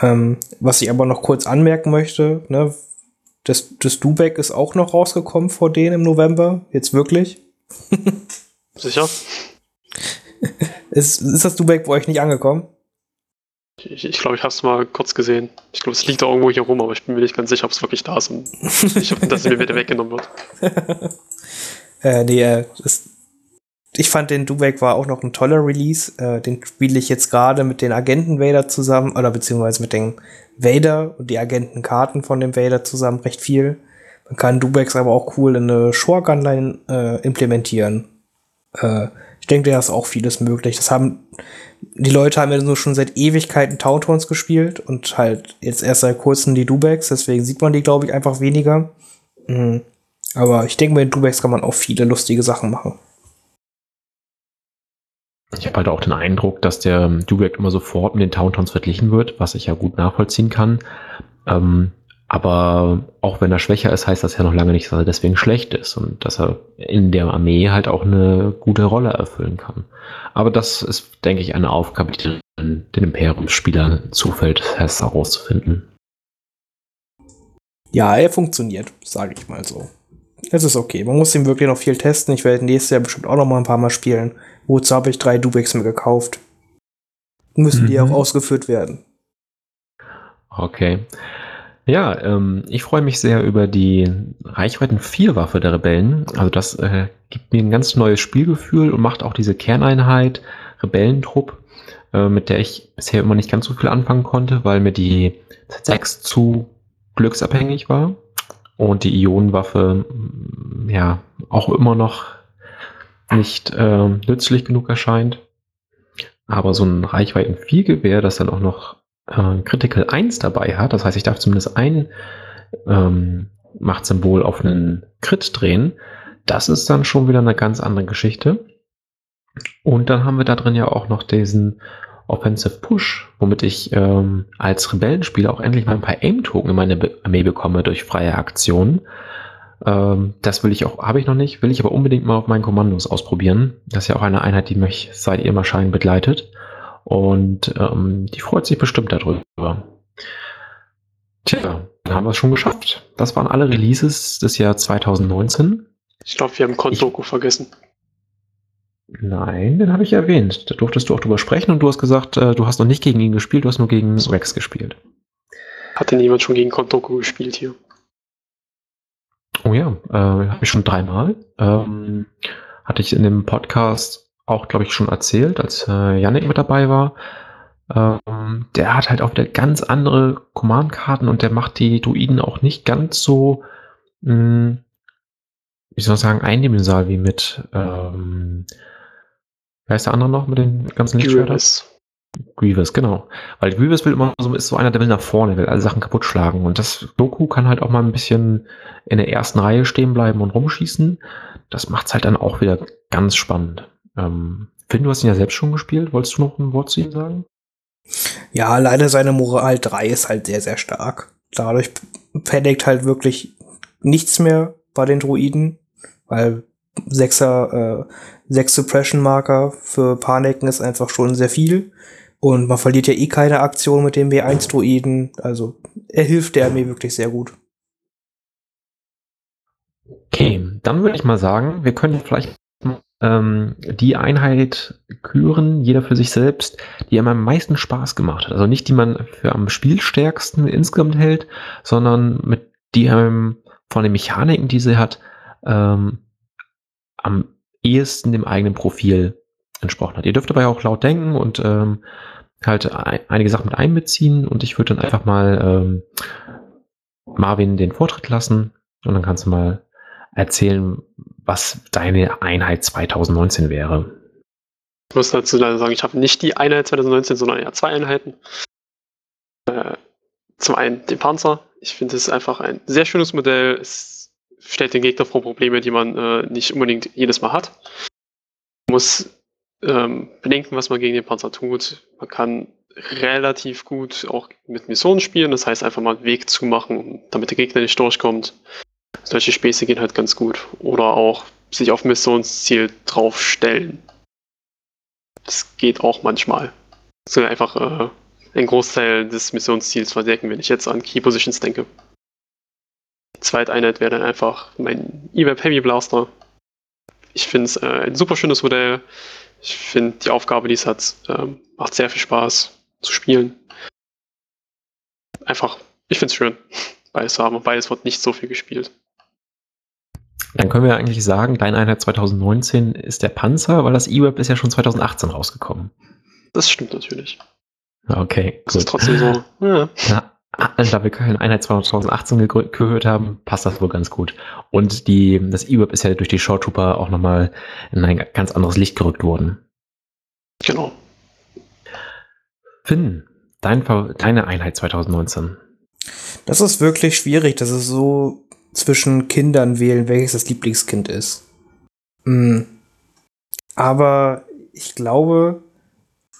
Ähm, was ich aber noch kurz anmerken möchte, ne, das, das Dubeck ist auch noch rausgekommen vor denen im November. Jetzt wirklich. Sicher? ist, ist das Dubeck bei euch nicht angekommen? Ich glaube, ich, glaub, ich habe es mal kurz gesehen. Ich glaube, es liegt da irgendwo hier rum, aber ich bin mir nicht ganz sicher, ob es wirklich da ist und ich hoffe, dass es mir wieder weggenommen wird. äh, nee, äh, das, ich fand den Dubek war auch noch ein toller Release. Äh, den spiele ich jetzt gerade mit den Agenten Vader zusammen, oder beziehungsweise mit den Vader und die Agentenkarten von dem Vader zusammen recht viel. Man kann Dubex aber auch cool in eine Shore Gunline äh, implementieren. Äh, ich denke, da ist auch vieles möglich. Das haben die Leute haben ja nur schon seit Ewigkeiten Tautons gespielt und halt jetzt erst seit kurzem die Dubex, deswegen sieht man die, glaube ich, einfach weniger. Mhm. Aber ich denke, mit den Dubex kann man auch viele lustige Sachen machen. Ich habe halt auch den Eindruck, dass der Dubek immer sofort mit den Towntowns verglichen wird, was ich ja gut nachvollziehen kann. Ähm, aber auch wenn er schwächer ist, heißt das ja noch lange nicht, dass er deswegen schlecht ist und dass er in der Armee halt auch eine gute Rolle erfüllen kann. Aber das ist, denke ich, eine Aufgabe, die den Imperium-Spielern zufällt, es herauszufinden. Ja, er funktioniert, sage ich mal so. Es ist okay. Man muss ihn wirklich noch viel testen. Ich werde nächstes Jahr bestimmt auch noch mal ein paar Mal spielen. Wozu habe ich drei Dubeks mir gekauft? Müssen mhm. die auch ausgeführt werden. Okay. Ja, ähm, ich freue mich sehr über die Reichweiten 4 Waffe der Rebellen. Also das äh, gibt mir ein ganz neues Spielgefühl und macht auch diese Kerneinheit Rebellentrupp, äh, mit der ich bisher immer nicht ganz so viel anfangen konnte, weil mir die Z6 zu glücksabhängig war und die Ionenwaffe ja auch immer noch nicht äh, nützlich genug erscheint. Aber so ein Reichweiten 4 Gewehr, das dann auch noch äh, Critical 1 dabei hat, das heißt, ich darf zumindest ein ähm, Machtsymbol auf einen Crit drehen, das ist dann schon wieder eine ganz andere Geschichte. Und dann haben wir da drin ja auch noch diesen Offensive Push, womit ich ähm, als Rebellenspieler auch endlich mal ein paar Aim-Token in meine Armee bekomme durch freie Aktionen. Ähm, das will ich auch, habe ich noch nicht, will ich aber unbedingt mal auf meinen Kommandos ausprobieren. Das ist ja auch eine Einheit, die mich seit ihrem Erscheinen begleitet. Und ähm, die freut sich bestimmt darüber. Tja, dann haben wir es schon geschafft. Das waren alle Releases des Jahr 2019. Ich glaube, wir haben Kondoku vergessen. Nein, den habe ich erwähnt. Da durftest du auch drüber sprechen und du hast gesagt, äh, du hast noch nicht gegen ihn gespielt, du hast nur gegen Rex gespielt. Hat denn jemand schon gegen Kondoku gespielt hier? Oh ja, äh, habe ich schon dreimal. Ähm, hatte ich in dem Podcast auch, glaube ich, schon erzählt, als äh, Yannick mit dabei war. Ähm, der hat halt auch wieder ganz andere Command-Karten und der macht die Druiden auch nicht ganz so, mh, hm, wie soll ich sagen, eindimensional wie mit, ähm, wer ist der andere noch mit den ganzen Lichtschwertern? Grievous, genau. Weil Grievous will immer so, ist so einer, der will nach vorne, will alle Sachen kaputt schlagen. Und das Doku kann halt auch mal ein bisschen in der ersten Reihe stehen bleiben und rumschießen. Das macht's halt dann auch wieder ganz spannend. Ähm, Finn, du hast ihn ja selbst schon gespielt. Wolltest du noch ein Wort zu ihm sagen? Ja, leider seine Moral 3 ist halt sehr, sehr stark. Dadurch panikt halt wirklich nichts mehr bei den Druiden, weil sechser, äh, sechs Suppression Marker für Paniken ist einfach schon sehr viel. Und man verliert ja eh keine Aktion mit dem B1 Druiden. Also er hilft der Armee wirklich sehr gut. Okay, dann würde ich mal sagen, wir können vielleicht ähm, die Einheit küren, jeder für sich selbst, die einem am meisten Spaß gemacht hat. Also nicht die man für am spielstärksten insgesamt hält, sondern mit die einem von den Mechaniken, die sie hat, ähm, am ehesten dem eigenen Profil entsprochen hat. Ihr dürft dabei auch laut denken und ähm, halt ein, einige Sachen mit einbeziehen und ich würde dann einfach mal ähm, Marvin den Vortritt lassen und dann kannst du mal erzählen, was deine Einheit 2019 wäre. Ich muss dazu leider sagen, ich habe nicht die Einheit 2019, sondern eher zwei Einheiten. Äh, zum einen den Panzer. Ich finde es einfach ein sehr schönes Modell. Es stellt den Gegner vor Probleme, die man äh, nicht unbedingt jedes Mal hat. Muss ähm, bedenken, was man gegen den Panzer tut. Man kann relativ gut auch mit Missionen spielen. Das heißt, einfach mal einen Weg zu machen, damit der Gegner nicht durchkommt. Solche Späße gehen halt ganz gut. Oder auch sich auf Missionsziel draufstellen. Das geht auch manchmal. So einfach äh, einen Großteil des Missionsziels verdecken, wenn ich jetzt an Key Positions denke. Die zweite Einheit wäre dann einfach mein EVAP Heavy Blaster. Ich finde es äh, ein super schönes Modell. Ich finde die Aufgabe, die es hat, äh, macht sehr viel Spaß zu spielen. Einfach, ich finde es schön, beides zu haben, wobei es wird nicht so viel gespielt. Dann können wir eigentlich sagen, deine Einheit 2019 ist der Panzer, weil das E-Web ist ja schon 2018 rausgekommen. Das stimmt natürlich. Okay. Das gut. ist trotzdem so. Ja. ja. Da wir keine Einheit 2018 gehört haben, passt das wohl ganz gut. Und die, das E-Web ist ja durch die Short Trooper auch nochmal in ein ganz anderes Licht gerückt worden. Genau. Finn, dein, deine Einheit 2019. Das ist wirklich schwierig. Das ist so zwischen Kindern wählen, welches das Lieblingskind ist. Mhm. Aber ich glaube,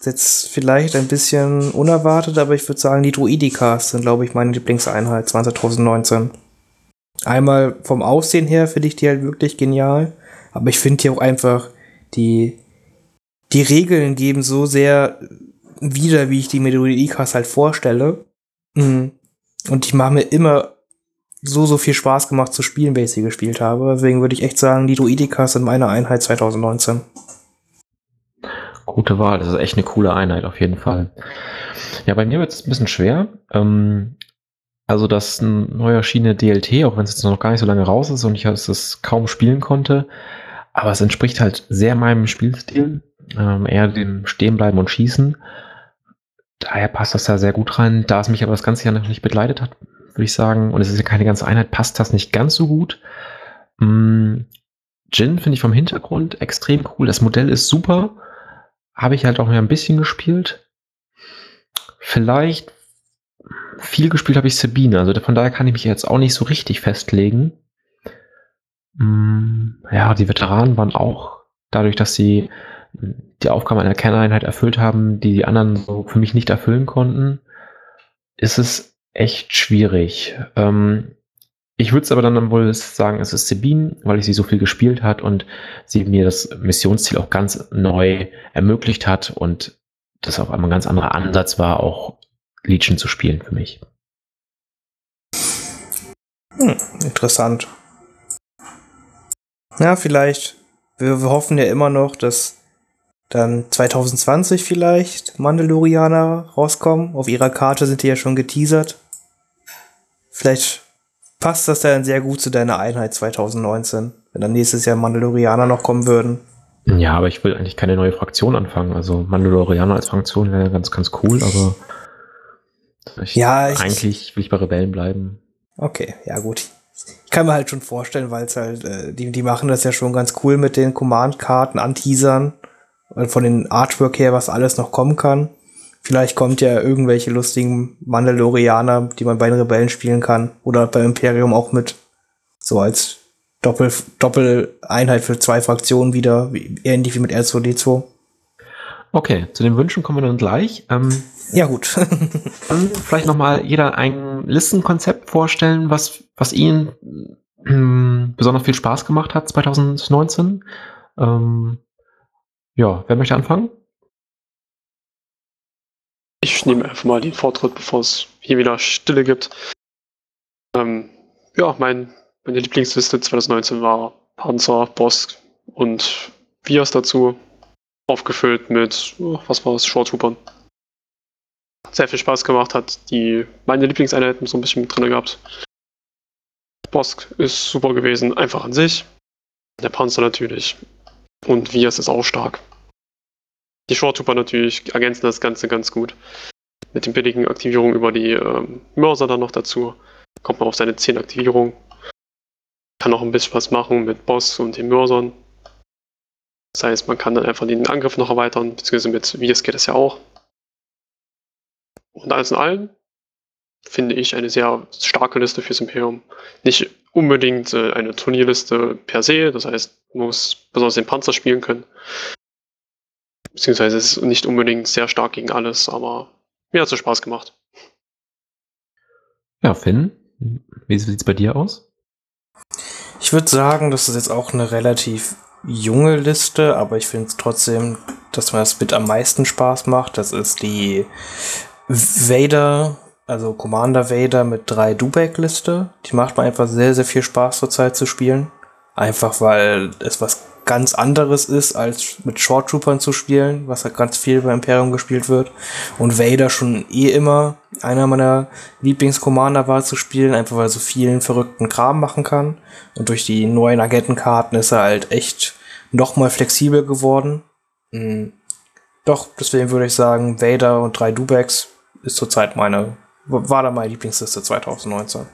jetzt vielleicht ein bisschen unerwartet, aber ich würde sagen, die Druidikas sind, glaube ich, meine Lieblingseinheit 2019. Einmal vom Aussehen her finde ich die halt wirklich genial, aber ich finde die auch einfach, die, die Regeln geben so sehr wieder, wie ich die Druidikas halt vorstelle. Mhm. Und die machen mir immer so, so viel Spaß gemacht zu spielen, wenn ich sie gespielt habe. Deswegen würde ich echt sagen, die Druidikas sind meine Einheit 2019. Gute Wahl, das ist echt eine coole Einheit auf jeden Fall. Ja, bei mir wird es ein bisschen schwer. Ähm, also das neu erschienene DLT, auch wenn es jetzt noch gar nicht so lange raus ist und ich es kaum spielen konnte, aber es entspricht halt sehr meinem Spielstil, ähm, eher dem Stehenbleiben und Schießen. Daher passt das da sehr gut rein. Da es mich aber das ganze Jahr noch nicht begleitet hat, würde ich sagen, und es ist ja keine ganze Einheit, passt das nicht ganz so gut. Mm, Jin finde ich vom Hintergrund extrem cool. Das Modell ist super habe ich halt auch mehr ein bisschen gespielt. Vielleicht viel gespielt habe ich Sabine, also von daher kann ich mich jetzt auch nicht so richtig festlegen. Mm, ja, die Veteranen waren auch dadurch, dass sie die Aufgabe einer Kerneinheit erfüllt haben, die die anderen so für mich nicht erfüllen konnten, ist es echt schwierig. Ähm, ich würde es aber dann wohl sagen, es ist Sabine, weil ich sie so viel gespielt hat und sie mir das Missionsziel auch ganz neu ermöglicht hat und das auf einmal ein ganz anderer Ansatz war, auch Legion zu spielen für mich. Hm, interessant. Ja, vielleicht. Wir, wir hoffen ja immer noch, dass dann 2020 vielleicht Mandalorianer rauskommen. Auf ihrer Karte sind die ja schon geteasert. Vielleicht passt das dann sehr gut zu deiner Einheit 2019, wenn dann nächstes Jahr Mandalorianer noch kommen würden. Ja, aber ich will eigentlich keine neue Fraktion anfangen. Also Mandalorianer als Fraktion wäre ganz, ganz cool, aber ich, ja, ich, eigentlich will ich bei Rebellen bleiben. Okay, ja gut. Ich kann mir halt schon vorstellen, weil es halt, äh, die, die machen das ja schon ganz cool mit den Command-Karten anteasern und von den Artwork her, was alles noch kommen kann. Vielleicht kommt ja irgendwelche lustigen Mandalorianer, die man bei den Rebellen spielen kann. Oder beim Imperium auch mit. So als Doppel, Doppeleinheit für zwei Fraktionen wieder, ähnlich wie mit R2D2. Okay, zu den Wünschen kommen wir dann gleich. Ähm, ja, gut. dann vielleicht nochmal jeder ein Listenkonzept vorstellen, was, was Ihnen ähm, besonders viel Spaß gemacht hat 2019. Ähm, ja, wer möchte anfangen? Ich nehme einfach mal den Vortritt, bevor es hier wieder Stille gibt. Ähm, ja, mein, meine Lieblingsliste 2019 war Panzer, Boss und Vias dazu. Aufgefüllt mit, oh, was war es, Shorttroopern. Sehr viel Spaß gemacht, hat die meine Lieblingseinheiten so ein bisschen mit drin gehabt. Bosk ist super gewesen, einfach an sich. Der Panzer natürlich. Und Vias ist auch stark. Die Short natürlich ergänzen das Ganze ganz gut. Mit den billigen Aktivierungen über die ähm, Mörser dann noch dazu. Kommt man auf seine 10 Aktivierungen. Kann auch ein bisschen was machen mit Boss und den Mörsern. Das heißt, man kann dann einfach den Angriff noch erweitern, beziehungsweise mit Vias geht das ja auch. Und alles in allem finde ich eine sehr starke Liste fürs Imperium. Nicht unbedingt äh, eine Turnierliste per se, das heißt, man muss besonders den Panzer spielen können. Beziehungsweise es ist nicht unbedingt sehr stark gegen alles, aber mir hat es Spaß gemacht. Ja, Finn, wie sieht es bei dir aus? Ich würde sagen, das ist jetzt auch eine relativ junge Liste, aber ich finde trotzdem, dass mir das mit am meisten Spaß macht. Das ist die Vader, also Commander Vader mit drei Dubek-Liste. Die macht mir einfach sehr, sehr viel Spaß zurzeit zu spielen. Einfach weil es was ganz anderes ist, als mit Short Troopern zu spielen, was halt ganz viel bei Imperium gespielt wird. Und Vader schon eh immer einer meiner Lieblingscommander war zu spielen, einfach weil er so vielen verrückten Kram machen kann. Und durch die neuen Agentenkarten ist er halt echt noch mal flexibel geworden. Mhm. Doch, deswegen würde ich sagen, Vader und drei Dubeks ist zurzeit meine, war da meine Lieblingsliste 2019.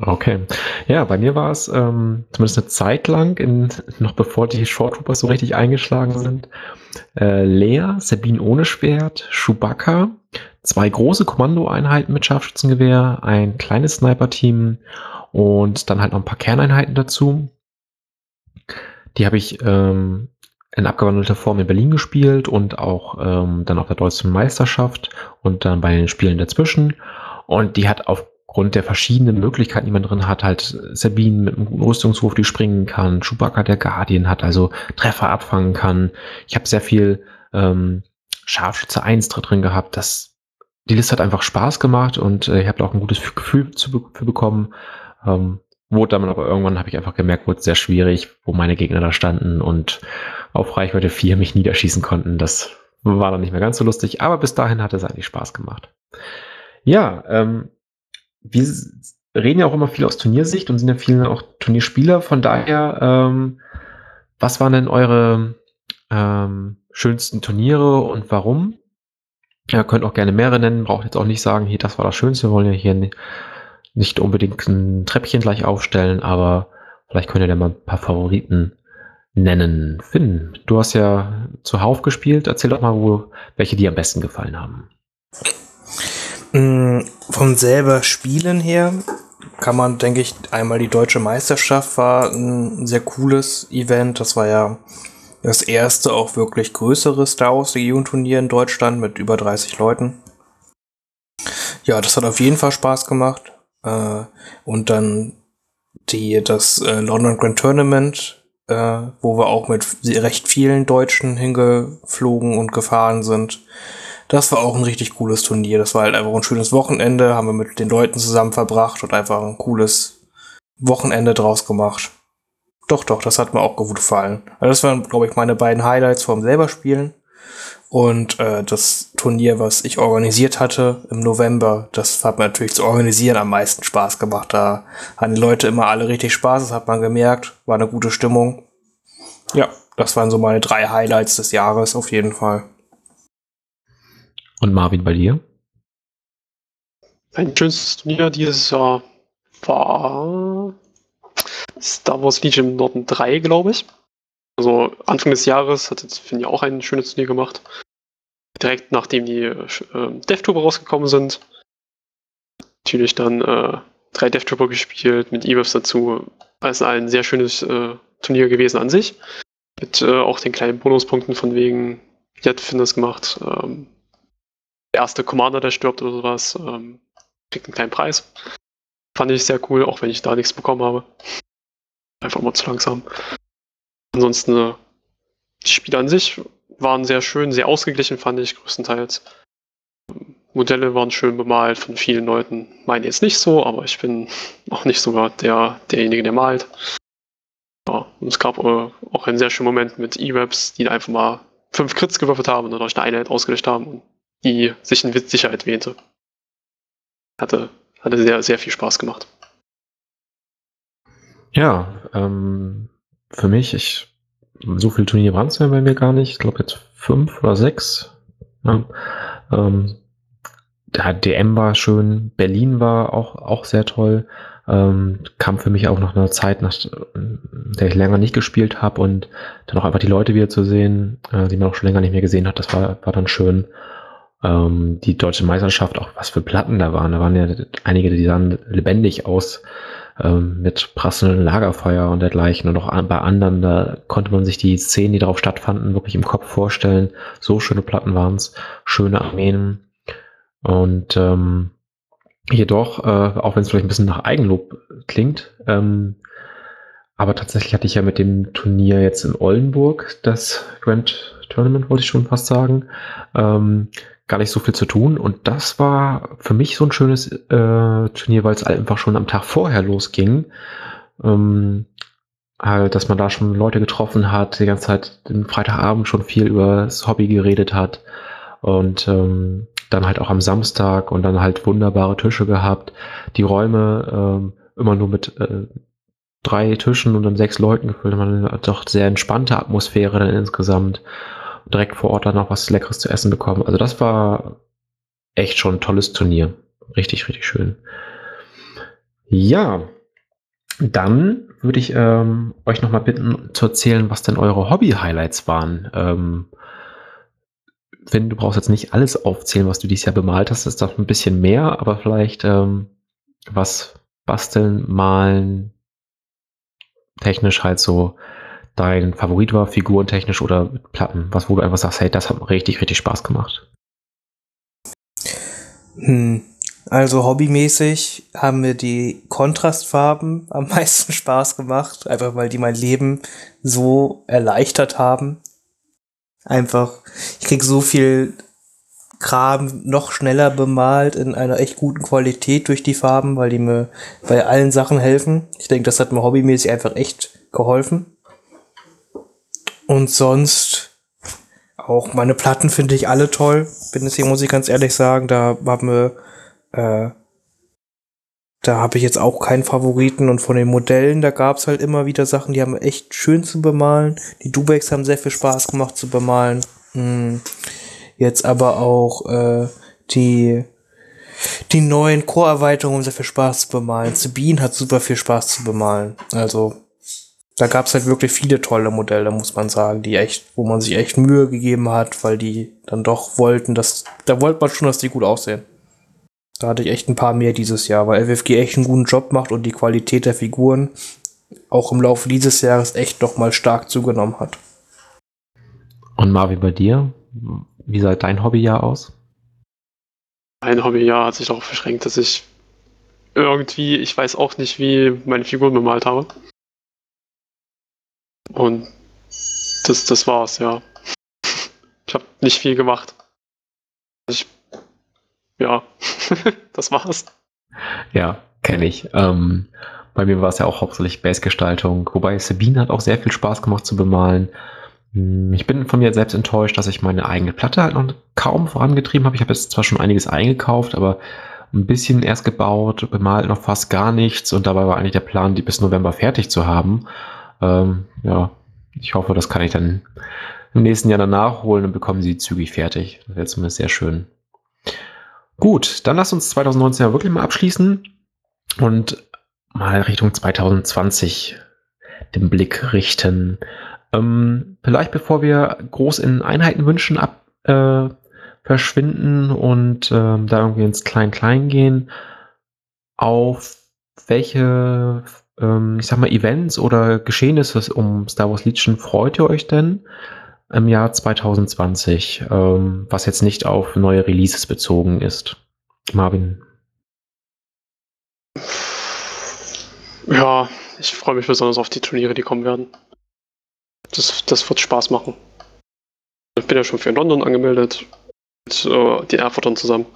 Okay. Ja, bei mir war es ähm, zumindest eine Zeit lang, in, noch bevor die Short Troopers so richtig eingeschlagen sind, äh, Lea, Sabine ohne Schwert, Chewbacca, zwei große Kommandoeinheiten mit Scharfschützengewehr, ein kleines Sniper-Team und dann halt noch ein paar Kerneinheiten dazu. Die habe ich ähm, in abgewandelter Form in Berlin gespielt und auch ähm, dann auf der deutschen Meisterschaft und dann bei den Spielen dazwischen. Und die hat aufgrund der verschiedenen Möglichkeiten, die man drin hat, halt Sabine mit einem Rüstungswurf, die springen kann, Chewbacca der Guardian hat, also Treffer abfangen kann. Ich habe sehr viel ähm, Scharfschütze 1 drin gehabt. Das, die Liste hat einfach Spaß gemacht und äh, ich habe auch ein gutes Gefühl zu, für bekommen. Ähm, wurde dann aber irgendwann, habe ich einfach gemerkt, wurde sehr schwierig, wo meine Gegner da standen und auf Reichweite 4 mich niederschießen konnten. Das war dann nicht mehr ganz so lustig, aber bis dahin hat es eigentlich Spaß gemacht. Ja, ähm, wir reden ja auch immer viel aus Turniersicht und sind ja viele auch Turnierspieler. Von daher, ähm, was waren denn eure ähm, schönsten Turniere und warum? Ihr könnt auch gerne mehrere nennen, braucht jetzt auch nicht sagen, hier, das war das Schönste. Wir wollen ja hier nicht unbedingt ein Treppchen gleich aufstellen, aber vielleicht könnt ihr da mal ein paar Favoriten nennen. Finn, du hast ja zuhauf gespielt. Erzähl doch mal, wo, welche dir am besten gefallen haben. Mm, vom selber Spielen her kann man, denke ich, einmal die deutsche Meisterschaft war ein sehr cooles Event. Das war ja das erste auch wirklich größere Star Wars Legion Turnier in Deutschland mit über 30 Leuten. Ja, das hat auf jeden Fall Spaß gemacht. Äh, und dann die, das äh, London Grand Tournament äh, wo wir auch mit recht vielen Deutschen hingeflogen und gefahren sind. Das war auch ein richtig cooles Turnier. Das war halt einfach ein schönes Wochenende, haben wir mit den Leuten zusammen verbracht und einfach ein cooles Wochenende draus gemacht. Doch, doch, das hat mir auch gut gefallen. Also das waren, glaube ich, meine beiden Highlights vom selber Spielen. Und äh, das Turnier, was ich organisiert hatte im November, das hat mir natürlich zu organisieren am meisten Spaß gemacht. Da hatten die Leute immer alle richtig Spaß, das hat man gemerkt, war eine gute Stimmung. Ja, das waren so meine drei Highlights des Jahres auf jeden Fall. Und Marvin bei dir? Mein schönstes Turnier dieses Jahr war Star Wars Legion im Norden 3, glaube ich. Also Anfang des Jahres hat jetzt, ich, auch ein schönes Turnier gemacht. Direkt nachdem die äh, DevTuber rausgekommen sind. Natürlich dann äh, drei DevTuber gespielt, mit E-Waves dazu. Also ein sehr schönes äh, Turnier gewesen an sich. Mit äh, auch den kleinen Bonuspunkten von wegen, wie hat Finn das gemacht? Ähm, der erste Commander, der stirbt oder sowas, ähm, kriegt einen kleinen Preis. Fand ich sehr cool, auch wenn ich da nichts bekommen habe. Einfach mal zu langsam. Ansonsten, äh, die Spiele an sich waren sehr schön, sehr ausgeglichen, fand ich größtenteils. Modelle waren schön bemalt von vielen Leuten. Meine jetzt nicht so, aber ich bin auch nicht sogar der, derjenige, der malt. Ja, und es gab äh, auch einen sehr schönen Moment mit E-Raps, die einfach mal fünf Crits gewürfelt haben und dadurch eine Einheit ausgelöscht haben und die sich in Sicherheit wähnte. Hatte, hatte sehr, sehr viel Spaß gemacht. Ja, ähm, für mich, ich so viele Turniere waren es ja bei mir gar nicht. Ich glaube jetzt fünf oder sechs. Ja. Ähm, der DM war schön, Berlin war auch, auch sehr toll. Ähm, kam für mich auch nach einer Zeit, nach der ich länger nicht gespielt habe und dann auch einfach die Leute wieder zu sehen, äh, die man auch schon länger nicht mehr gesehen hat, das war, war dann schön. Ähm, die deutsche Meisterschaft, auch was für Platten da waren. Da waren ja einige, die sahen lebendig aus ähm, mit prasselndem Lagerfeuer und dergleichen. Und auch bei anderen, da konnte man sich die Szenen, die darauf stattfanden, wirklich im Kopf vorstellen. So schöne Platten waren es, schöne Armeen. Und ähm, jedoch, äh, auch wenn es vielleicht ein bisschen nach Eigenlob klingt, ähm, aber tatsächlich hatte ich ja mit dem Turnier jetzt in Oldenburg, das Grand Tournament, wollte ich schon fast sagen, ähm, gar nicht so viel zu tun. Und das war für mich so ein schönes äh, Turnier, weil es einfach schon am Tag vorher losging. Ähm, halt, dass man da schon Leute getroffen hat, die ganze Zeit den Freitagabend schon viel über das Hobby geredet hat. Und ähm, dann halt auch am Samstag und dann halt wunderbare Tische gehabt. Die Räume ähm, immer nur mit äh, drei Tischen und dann sechs Leuten gefüllt. Man hat doch sehr entspannte Atmosphäre dann insgesamt direkt vor Ort dann noch was Leckeres zu essen bekommen. Also das war echt schon ein tolles Turnier. Richtig, richtig schön. Ja, dann würde ich ähm, euch nochmal bitten zu erzählen, was denn eure Hobby-Highlights waren. Ähm, wenn du brauchst jetzt nicht alles aufzählen, was du dieses Jahr bemalt hast, ist doch ein bisschen mehr, aber vielleicht ähm, was basteln, malen, technisch halt so dein Favorit war, figurentechnisch oder Platten? Was, wo du einfach sagst, hey, das hat richtig, richtig Spaß gemacht. Hm. Also hobbymäßig haben mir die Kontrastfarben am meisten Spaß gemacht, einfach weil die mein Leben so erleichtert haben. Einfach, ich krieg so viel Kram noch schneller bemalt in einer echt guten Qualität durch die Farben, weil die mir bei allen Sachen helfen. Ich denke, das hat mir hobbymäßig einfach echt geholfen. Und sonst auch meine Platten finde ich alle toll. Bin deswegen muss ich ganz ehrlich sagen, da haben wir äh, da habe ich jetzt auch keinen Favoriten und von den Modellen, da gab es halt immer wieder Sachen, die haben echt schön zu bemalen. Die Dubex haben sehr viel Spaß gemacht zu bemalen. Hm. Jetzt aber auch äh, die, die neuen Core-Erweiterungen haben sehr viel Spaß zu bemalen. Sabine hat super viel Spaß zu bemalen. Also da gab es halt wirklich viele tolle Modelle, muss man sagen, die echt, wo man sich echt Mühe gegeben hat, weil die dann doch wollten, dass, da wollte man schon, dass die gut aussehen. Da hatte ich echt ein paar mehr dieses Jahr, weil FFG echt einen guten Job macht und die Qualität der Figuren auch im Laufe dieses Jahres echt noch mal stark zugenommen hat. Und Marvin, bei dir? Wie sah dein Hobbyjahr aus? Mein Hobbyjahr hat sich darauf beschränkt, dass ich irgendwie, ich weiß auch nicht, wie meine Figuren bemalt habe. Und das, das war's, ja. Ich habe nicht viel gemacht. Ich ja, das war's. Ja, kenne ich. Ähm, bei mir war es ja auch hauptsächlich Base-Gestaltung, wobei Sabine hat auch sehr viel Spaß gemacht zu bemalen. Hm, ich bin von mir selbst enttäuscht, dass ich meine eigene Platte halt noch kaum vorangetrieben habe. Ich habe jetzt zwar schon einiges eingekauft, aber ein bisschen erst gebaut, bemalt noch fast gar nichts und dabei war eigentlich der Plan, die bis November fertig zu haben. Ähm, ja, ich hoffe, das kann ich dann im nächsten Jahr danach holen und bekommen sie zügig fertig. Das wäre zumindest sehr schön. Gut, dann lass uns 2019 ja wirklich mal abschließen und mal Richtung 2020 den Blick richten. Ähm, vielleicht bevor wir groß in Einheitenwünschen ab, äh, verschwinden und äh, da irgendwie ins Klein-Klein gehen, auf welche, ähm, ich sag mal, Events oder Geschehnisse um Star Wars Legion freut ihr euch denn? im Jahr 2020, ähm, was jetzt nicht auf neue Releases bezogen ist. Marvin. Ja, ich freue mich besonders auf die Turniere, die kommen werden. Das, das wird Spaß machen. Ich bin ja schon für London angemeldet. Mit äh, den Erfurtern zusammen.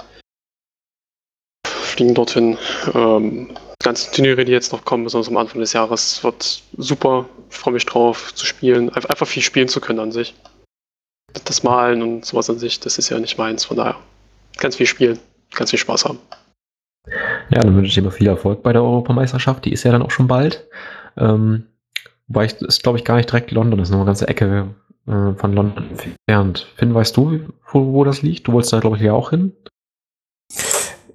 Fliegen dorthin. Ähm, die ganzen Turniere, die jetzt noch kommen, besonders am Anfang des Jahres, wird super. Ich freue mich drauf zu spielen. Einfach viel spielen zu können an sich. Das Malen und sowas an sich, das ist ja nicht meins. Von daher, ganz viel spielen, ganz viel Spaß haben. Ja, dann wünsche ich dir viel Erfolg bei der Europameisterschaft. Die ist ja dann auch schon bald. Ähm, wobei ich, ist glaube ich gar nicht direkt London, das ist noch eine ganze Ecke äh, von London entfernt. Finn, weißt du, wo, wo das liegt? Du wolltest da glaube ich ja auch hin.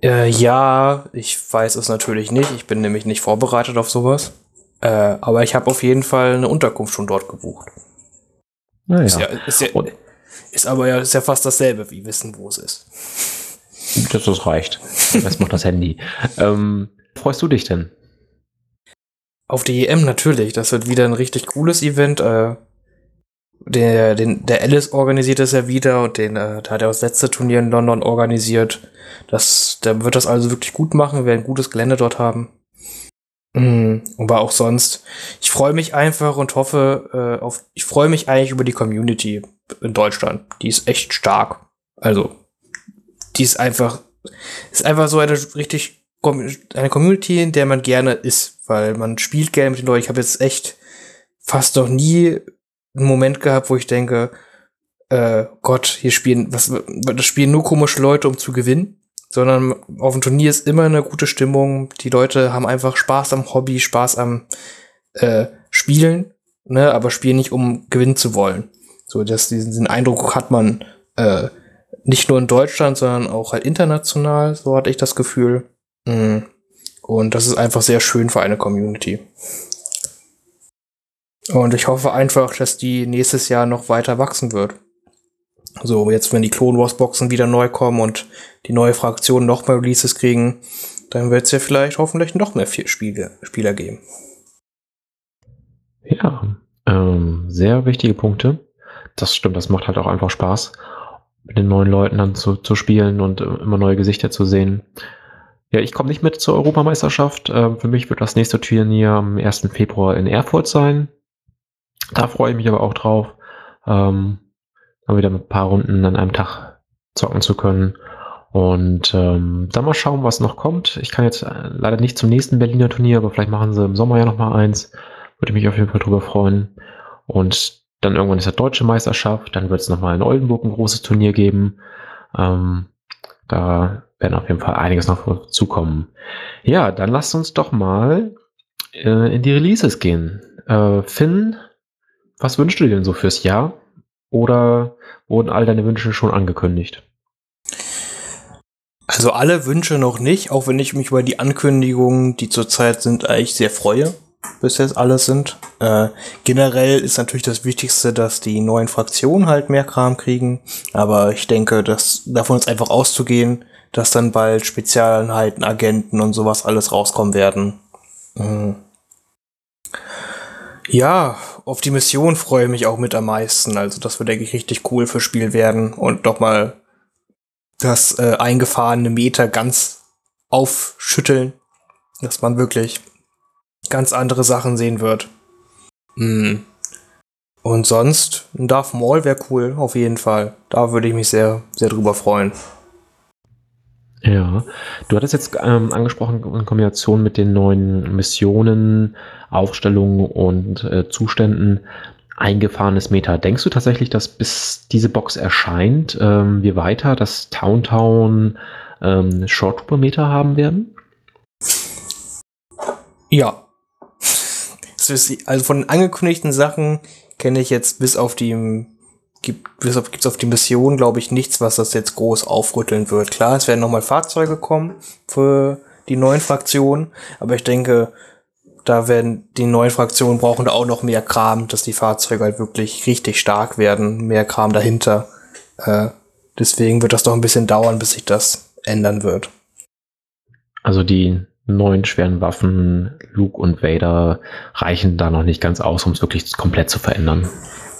Äh, ja, ich weiß es natürlich nicht. Ich bin nämlich nicht vorbereitet auf sowas. Äh, aber ich habe auf jeden Fall eine Unterkunft schon dort gebucht. Naja. Ist, ja, ist, ja, ist aber ja, ist ja fast dasselbe, wie wissen, wo es ist. Das, das reicht. Das macht das Handy. Ähm, freust du dich denn? Auf die EM natürlich. Das wird wieder ein richtig cooles Event. Äh, der, den, der Alice organisiert das ja wieder und den, äh, da hat er das letzte Turnier in London organisiert. Das, der wird das also wirklich gut machen. Wir werden ein gutes Gelände dort haben. Mhm, aber auch sonst. Ich freue mich einfach und hoffe äh, auf. Ich freue mich eigentlich über die Community in Deutschland. Die ist echt stark. Also, die ist einfach, ist einfach so eine richtig eine Community, in der man gerne ist, weil man spielt gerne mit den Leuten. Ich habe jetzt echt fast noch nie einen Moment gehabt, wo ich denke, äh, Gott, hier spielen, was, das spielen nur komische Leute, um zu gewinnen sondern auf dem Turnier ist immer eine gute Stimmung. Die Leute haben einfach Spaß am Hobby, Spaß am äh, Spielen, ne, aber spielen nicht, um gewinnen zu wollen. So, dass diesen, diesen Eindruck hat man äh, nicht nur in Deutschland, sondern auch halt international, so hatte ich das Gefühl. Mhm. Und das ist einfach sehr schön für eine Community. Und ich hoffe einfach, dass die nächstes Jahr noch weiter wachsen wird. So, jetzt, wenn die Clone Wars Boxen wieder neu kommen und die neue Fraktion noch mehr Releases kriegen, dann wird es ja vielleicht hoffentlich noch mehr Spiele, Spieler geben. Ja, äh, Ähm, sehr wichtige Punkte. Das stimmt, das macht halt auch einfach Spaß, mit den neuen Leuten dann zu, zu spielen und äh, immer neue Gesichter zu sehen. Ja, ich komme nicht mit zur Europameisterschaft. Ähm, für mich wird das nächste Turnier am 1. Februar in Erfurt sein. Da freue ich mich aber auch drauf, ähm, dann wieder mit ein paar Runden an einem Tag zocken zu können. Und ähm, dann mal schauen, was noch kommt. Ich kann jetzt äh, leider nicht zum nächsten Berliner Turnier, aber vielleicht machen sie im Sommer ja noch mal eins. Würde mich auf jeden Fall drüber freuen. Und dann irgendwann ist der deutsche Meisterschaft. Dann wird es noch mal in Oldenburg ein großes Turnier geben. Ähm, da werden auf jeden Fall einiges noch zukommen. Ja, dann lasst uns doch mal äh, in die Releases gehen. Äh, Finn, was wünschst du dir denn so fürs Jahr? Oder wurden all deine Wünsche schon angekündigt? Also alle Wünsche noch nicht, auch wenn ich mich über die Ankündigungen, die zurzeit sind, eigentlich sehr freue, bis jetzt alles sind. Äh, generell ist natürlich das Wichtigste, dass die neuen Fraktionen halt mehr Kram kriegen. Aber ich denke, dass davon ist einfach auszugehen, dass dann bald Spezialeinheiten, Agenten und sowas alles rauskommen werden. Mhm. Ja, auf die Mission freue ich mich auch mit am meisten. Also das wird, denke ich, richtig cool für Spiel werden und doch mal das äh, eingefahrene Meter ganz aufschütteln, dass man wirklich ganz andere Sachen sehen wird. Hm. Und sonst, ein Darth Maul wäre cool, auf jeden Fall. Da würde ich mich sehr, sehr drüber freuen. Ja, du hattest jetzt ähm, angesprochen in Kombination mit den neuen Missionen, Aufstellungen und äh, Zuständen eingefahrenes Meta. Denkst du tatsächlich, dass bis diese Box erscheint, ähm, wir weiter das Town Town ähm, Short Trooper Meta haben werden? Ja. Also von den angekündigten Sachen kenne ich jetzt bis auf die gibt bis auf, gibt's auf die Mission, glaube ich, nichts, was das jetzt groß aufrütteln wird. Klar, es werden nochmal Fahrzeuge kommen für die neuen Fraktionen, aber ich denke, da werden die neuen Fraktionen brauchen da auch noch mehr Kram, dass die Fahrzeuge halt wirklich richtig stark werden, mehr Kram dahinter. Äh, deswegen wird das doch ein bisschen dauern, bis sich das ändern wird. Also die neuen schweren Waffen, Luke und Vader, reichen da noch nicht ganz aus, um es wirklich komplett zu verändern.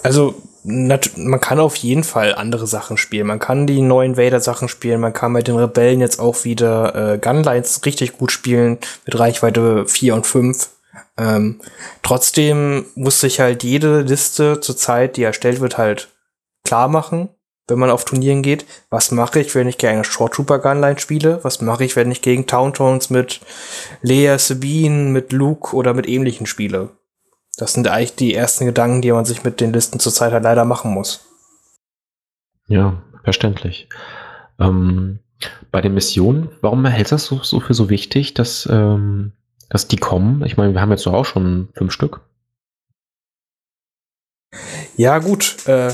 Also man kann auf jeden Fall andere Sachen spielen. Man kann die neuen Vader-Sachen spielen. Man kann mit den Rebellen jetzt auch wieder äh, Gunlines richtig gut spielen mit Reichweite 4 und 5. Ähm, trotzdem muss sich halt jede Liste zur Zeit, die erstellt wird, halt klar machen, wenn man auf Turnieren geht. Was mache ich, wenn ich gegen eine Short Trooper Gunline spiele? Was mache ich, wenn ich gegen Town mit Leia Sabine, mit Luke oder mit ähnlichen spiele? Das sind eigentlich die ersten Gedanken, die man sich mit den Listen zurzeit halt leider machen muss. Ja, verständlich. Ähm, bei den Missionen, warum hältst du das so, so für so wichtig, dass, ähm, dass die kommen? Ich meine, wir haben jetzt doch auch schon fünf Stück. Ja, gut. Äh,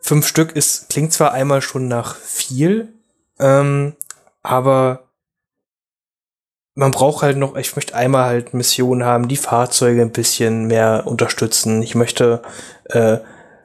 fünf Stück ist, klingt zwar einmal schon nach viel, ähm, aber man braucht halt noch, ich möchte einmal halt Missionen haben, die Fahrzeuge ein bisschen mehr unterstützen. Ich möchte äh,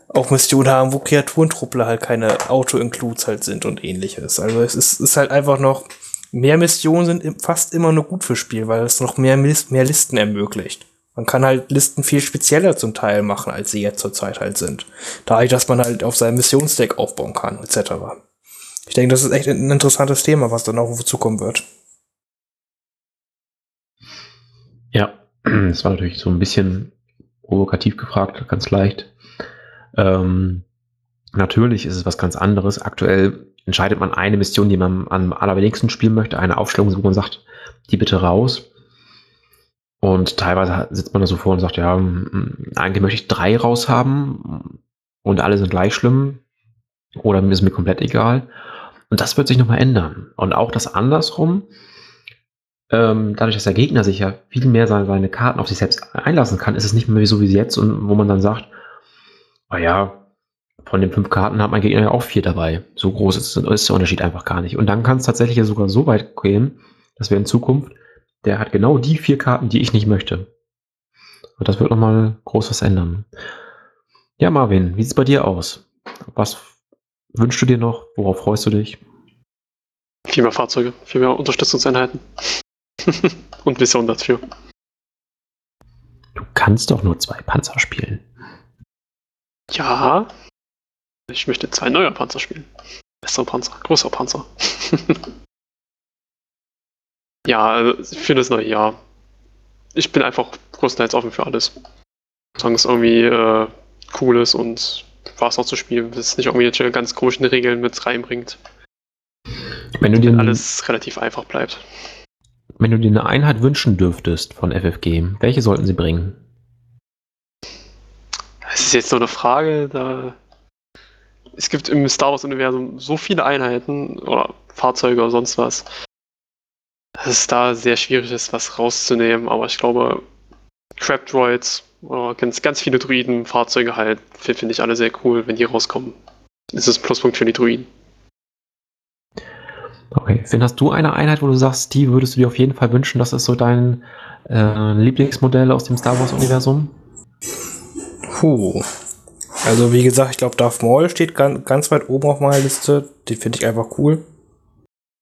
auch Missionen haben, wo Kreaturentruppler halt keine Auto-Includes halt sind und ähnliches. Also es ist, ist halt einfach noch, mehr Missionen sind fast immer nur gut fürs Spiel, weil es noch mehr, mehr Listen ermöglicht. Man kann halt Listen viel spezieller zum Teil machen, als sie jetzt zurzeit halt sind. Dadurch, dass man halt auf seinem Missionsdeck aufbauen kann, etc. Ich denke, das ist echt ein interessantes Thema, was dann auch zukommen wird. Ja, das war natürlich so ein bisschen provokativ gefragt, ganz leicht. Ähm, natürlich ist es was ganz anderes. Aktuell entscheidet man eine Mission, die man am allerwenigsten spielen möchte, eine Aufstellung, wo man sagt, die bitte raus. Und teilweise sitzt man da so vor und sagt, ja, eigentlich möchte ich drei raus haben und alle sind gleich schlimm oder ist mir komplett egal. Und das wird sich nochmal ändern. Und auch das andersrum, ähm, dadurch, dass der Gegner sich ja viel mehr seine, seine, Karten auf sich selbst einlassen kann, ist es nicht mehr so wie jetzt und wo man dann sagt, naja, von den fünf Karten hat mein Gegner ja auch vier dabei. So groß ist, ist der Unterschied einfach gar nicht. Und dann kann es tatsächlich ja sogar so weit gehen, dass wir in Zukunft, der hat genau die vier Karten, die ich nicht möchte. Und das wird nochmal groß was ändern. Ja, Marvin, wie sieht es bei dir aus? Was wünschst du dir noch? Worauf freust du dich? Viel mehr Fahrzeuge, viel mehr Unterstützungseinheiten. Und Vision dafür. Du kannst doch nur zwei Panzer spielen. Ja. Ich möchte zwei neue Panzer spielen. Bessere Panzer, größere Panzer. ja, also für das neue Jahr. Ich bin einfach größtenteils offen für alles. Solange es irgendwie äh, cool ist und Spaß noch zu spielen, dass es nicht irgendwelche ganz komischen Regeln mit reinbringt. Wenn du dir alles relativ einfach bleibt. Wenn du dir eine Einheit wünschen dürftest von FFG, welche sollten sie bringen? Das ist jetzt so eine Frage, da es gibt im Star Wars-Universum so viele Einheiten oder Fahrzeuge oder sonst was, dass es da sehr schwierig ist, was rauszunehmen. Aber ich glaube, Crab Droids oder ganz, ganz viele Druiden, Fahrzeuge halt, finde ich alle sehr cool, wenn die rauskommen. Das ist ein Pluspunkt für die Druiden. Okay, Finn, hast du eine Einheit, wo du sagst, die würdest du dir auf jeden Fall wünschen, das ist so dein äh, Lieblingsmodell aus dem Star Wars-Universum? Puh. Also wie gesagt, ich glaube, Darth Maul steht ganz, ganz weit oben auf meiner Liste. Den finde ich einfach cool.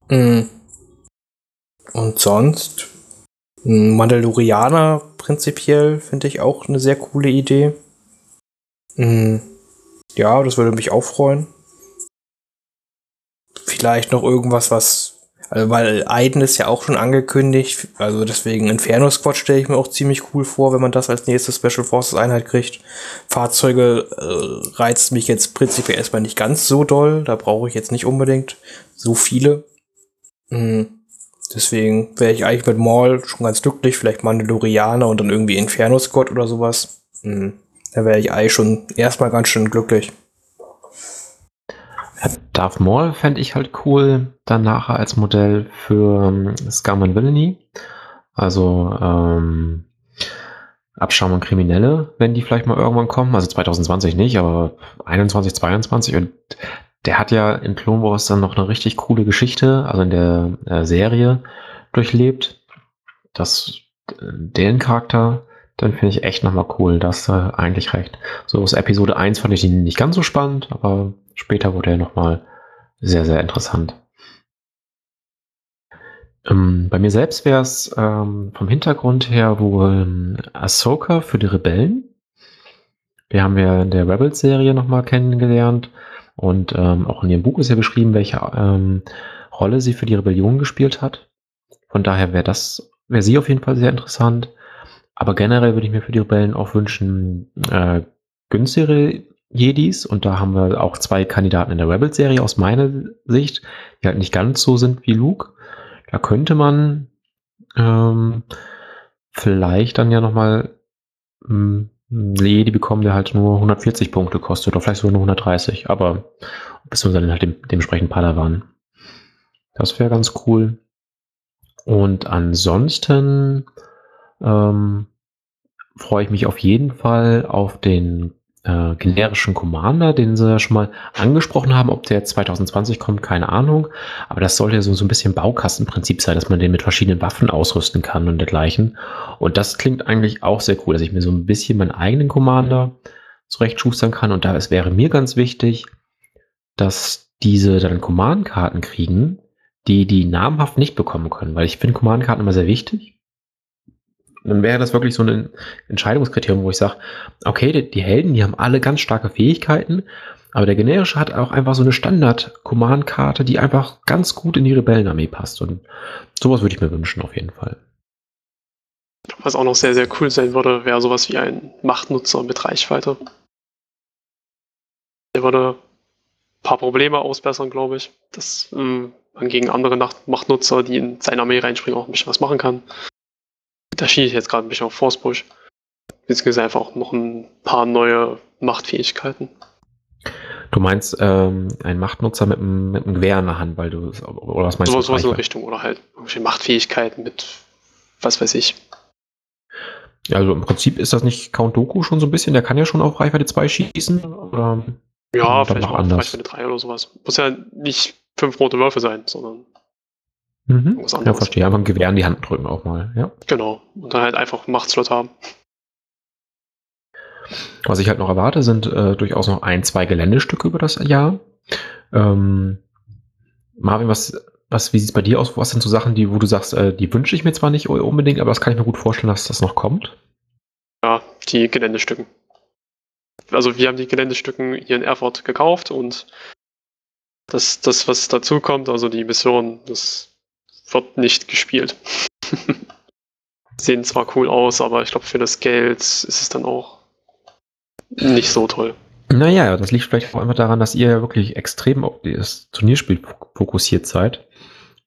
Mhm. Und sonst? Mandalorianer prinzipiell finde ich auch eine sehr coole Idee. Mhm. Ja, das würde mich auch freuen. Vielleicht noch irgendwas, was also, weil Aiden ist ja auch schon angekündigt, also deswegen Inferno Squad stelle ich mir auch ziemlich cool vor, wenn man das als nächste Special Forces Einheit kriegt. Fahrzeuge äh, reizt mich jetzt prinzipiell erstmal nicht ganz so doll, da brauche ich jetzt nicht unbedingt so viele. Mhm. Deswegen wäre ich eigentlich mit Maul schon ganz glücklich, vielleicht Mandalorianer und dann irgendwie Inferno Squad oder sowas. Mhm. Da wäre ich eigentlich schon erstmal ganz schön glücklich. Darth Maul fände ich halt cool, dann nachher als Modell für ähm, Scum and Villainy. Also ähm, Abschaum und Kriminelle, wenn die vielleicht mal irgendwann kommen. Also 2020 nicht, aber 21, 22. Und der hat ja in Clone Wars dann noch eine richtig coole Geschichte, also in der äh, Serie durchlebt. Das, äh, den Charakter, dann finde ich echt nochmal cool. Das äh, eigentlich recht. So aus Episode 1 fand ich ihn nicht ganz so spannend, aber Später wurde er nochmal sehr, sehr interessant. Ähm, bei mir selbst wäre es ähm, vom Hintergrund her wohl ähm, Ahsoka für die Rebellen. Wir haben ja in der Rebels-Serie nochmal kennengelernt und ähm, auch in ihrem Buch ist ja beschrieben, welche ähm, Rolle sie für die Rebellion gespielt hat. Von daher wäre das, wäre sie auf jeden Fall sehr interessant. Aber generell würde ich mir für die Rebellen auch wünschen, äh, günstigere Jedis und da haben wir auch zwei Kandidaten in der Rebels-Serie aus meiner Sicht, die halt nicht ganz so sind wie Luke. Da könnte man ähm, vielleicht dann ja nochmal hm, einen Jedi bekommen, der halt nur 140 Punkte kostet oder vielleicht sogar nur 130, aber beziehungsweise halt dem, dementsprechend Padawan. Das wäre ganz cool. Und ansonsten ähm, freue ich mich auf jeden Fall auf den äh, generischen Commander, den sie ja schon mal angesprochen haben. Ob der jetzt 2020 kommt, keine Ahnung. Aber das sollte ja so, so ein bisschen Baukastenprinzip sein, dass man den mit verschiedenen Waffen ausrüsten kann und dergleichen. Und das klingt eigentlich auch sehr cool, dass ich mir so ein bisschen meinen eigenen Commander zurechtschustern kann. Und da es wäre mir ganz wichtig, dass diese dann Command-Karten kriegen, die die namhaft nicht bekommen können. Weil ich finde Command-Karten immer sehr wichtig dann wäre das wirklich so ein Entscheidungskriterium, wo ich sage, okay, die, die, Helden, die haben alle ganz starke Fähigkeiten, aber der generische hat auch einfach so eine Standard-Command-Karte, die einfach ganz gut in die Rebellenarmee passt. Und sowas würde ich mir wünschen, auf jeden Fall. Was auch noch sehr, sehr cool sein würde, wäre sowas wie ein Machtnutzer mit Reichweite. Der würde ein paar Probleme ausbessern, glaube ich. Dass ähm, man gegen andere Machtnutzer, die in seine Armee reinspringen, auch ein bisschen was machen kann. Da schiebe ich jetzt gerade ein bisschen auf Forcepush. Beziehungsweise einfach auch noch ein paar neue Machtfähigkeiten. Du meinst ähm, ein Machtnutzer mit einem, mit einem Gewehr in der Hand, weil du oder was meinst so, du? Sowas in der Richtung oder halt irgendwelche Machtfähigkeiten mit was weiß ich. Ja, also im Prinzip ist das nicht Count Doku schon so ein bisschen, der kann ja schon auf Reichweite 2 schießen oder ja, vielleicht mal auf Reichweite 3 oder sowas. Muss ja nicht fünf rote Würfe sein, sondern Mhm. Ja, verstehe. Einfach ein Gewehr in die Hand drücken auch mal, ja. Genau. Und dann halt einfach Machtslot haben. Was ich halt noch erwarte, sind äh, durchaus noch ein, zwei Geländestücke über das Jahr. Ähm, Marvin, was, was, wie sieht es bei dir aus? Was sind so Sachen, die, wo du sagst, äh, die wünsche ich mir zwar nicht unbedingt, aber das kann ich mir gut vorstellen, dass das noch kommt? Ja, die Geländestücken. also wir haben die Geländestücken hier in Erfurt gekauft und das, das was dazu kommt, also die Mission, das wird nicht gespielt. Sehen zwar cool aus, aber ich glaube, für das Geld ist es dann auch nicht so toll. Naja, das liegt vielleicht auch einfach daran, dass ihr ja wirklich extrem auf das Turnierspiel fokussiert seid.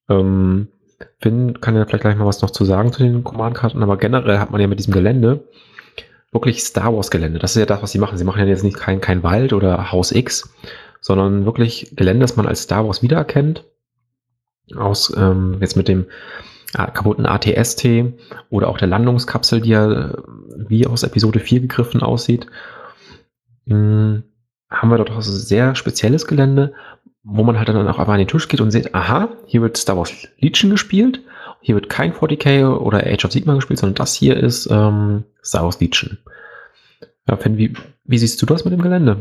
Ähm, Finn kann ja vielleicht gleich mal was noch zu sagen zu den Command-Karten, aber generell hat man ja mit diesem Gelände wirklich Star Wars-Gelände. Das ist ja das, was sie machen. Sie machen ja jetzt nicht kein, kein Wald oder Haus X, sondern wirklich Gelände, das man als Star Wars wiedererkennt. Aus, ähm, jetzt mit dem äh, kaputten ATST oder auch der Landungskapsel, die ja äh, wie aus Episode 4 gegriffen aussieht. Hm, haben wir dort auch sehr spezielles Gelände, wo man halt dann auch einfach an den Tisch geht und sieht, aha, hier wird Star Wars Legion gespielt, hier wird kein 40k oder Age of Sigma gespielt, sondern das hier ist ähm, Star Wars Legion. Ja, Finn, wie, wie siehst du das mit dem Gelände?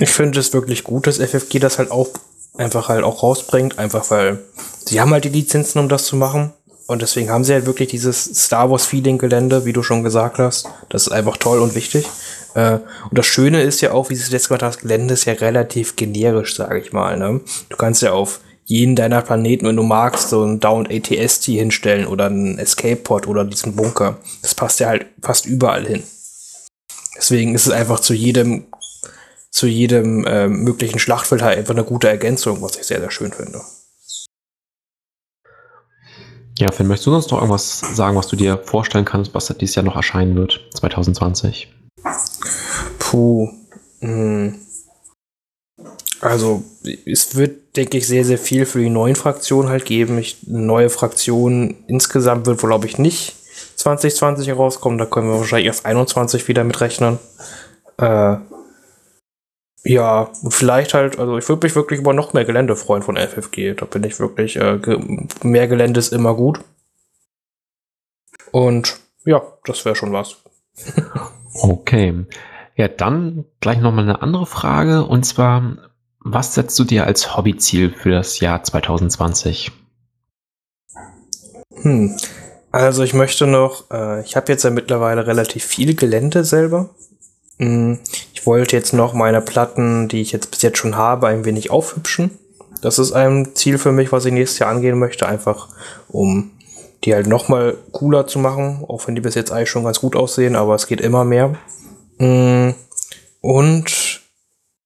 Ich finde es wirklich gut, dass FFG das halt auch einfach halt auch rausbringt, einfach weil sie haben halt die Lizenzen, um das zu machen. Und deswegen haben sie halt wirklich dieses Star Wars Feeling Gelände, wie du schon gesagt hast. Das ist einfach toll und wichtig. Äh, und das Schöne ist ja auch, wie sie es jetzt gemacht haben, das Gelände ist ja relativ generisch, sage ich mal. Ne? Du kannst ja auf jeden deiner Planeten, wenn du magst, so ein Down ATST hinstellen oder einen Escape Pod oder diesen Bunker. Das passt ja halt fast überall hin. Deswegen ist es einfach zu jedem zu jedem äh, möglichen Schlachtfeld halt einfach eine gute Ergänzung, was ich sehr, sehr schön finde. Ja, Finn, möchtest du sonst noch irgendwas sagen, was du dir vorstellen kannst, was dieses Jahr noch erscheinen wird, 2020? Puh. Hm. Also, es wird, denke ich, sehr, sehr viel für die neuen Fraktionen halt geben. Ich, eine neue Fraktion insgesamt wird wohl, glaube ich, nicht 2020 herauskommen. Da können wir wahrscheinlich erst 21 wieder mit rechnen. Äh, ja, und vielleicht halt, also ich würde mich wirklich über noch mehr Gelände freuen von FFG. Da bin ich wirklich, äh, mehr Gelände ist immer gut. Und ja, das wäre schon was. okay. Ja, dann gleich nochmal eine andere Frage. Und zwar, was setzt du dir als Hobbyziel für das Jahr 2020? Hm. Also ich möchte noch, äh, ich habe jetzt ja mittlerweile relativ viel Gelände selber. Hm, ich wollte jetzt noch meine Platten, die ich jetzt bis jetzt schon habe, ein wenig aufhübschen. Das ist ein Ziel für mich, was ich nächstes Jahr angehen möchte, einfach um die halt noch mal cooler zu machen, auch wenn die bis jetzt eigentlich schon ganz gut aussehen, aber es geht immer mehr. Hm, und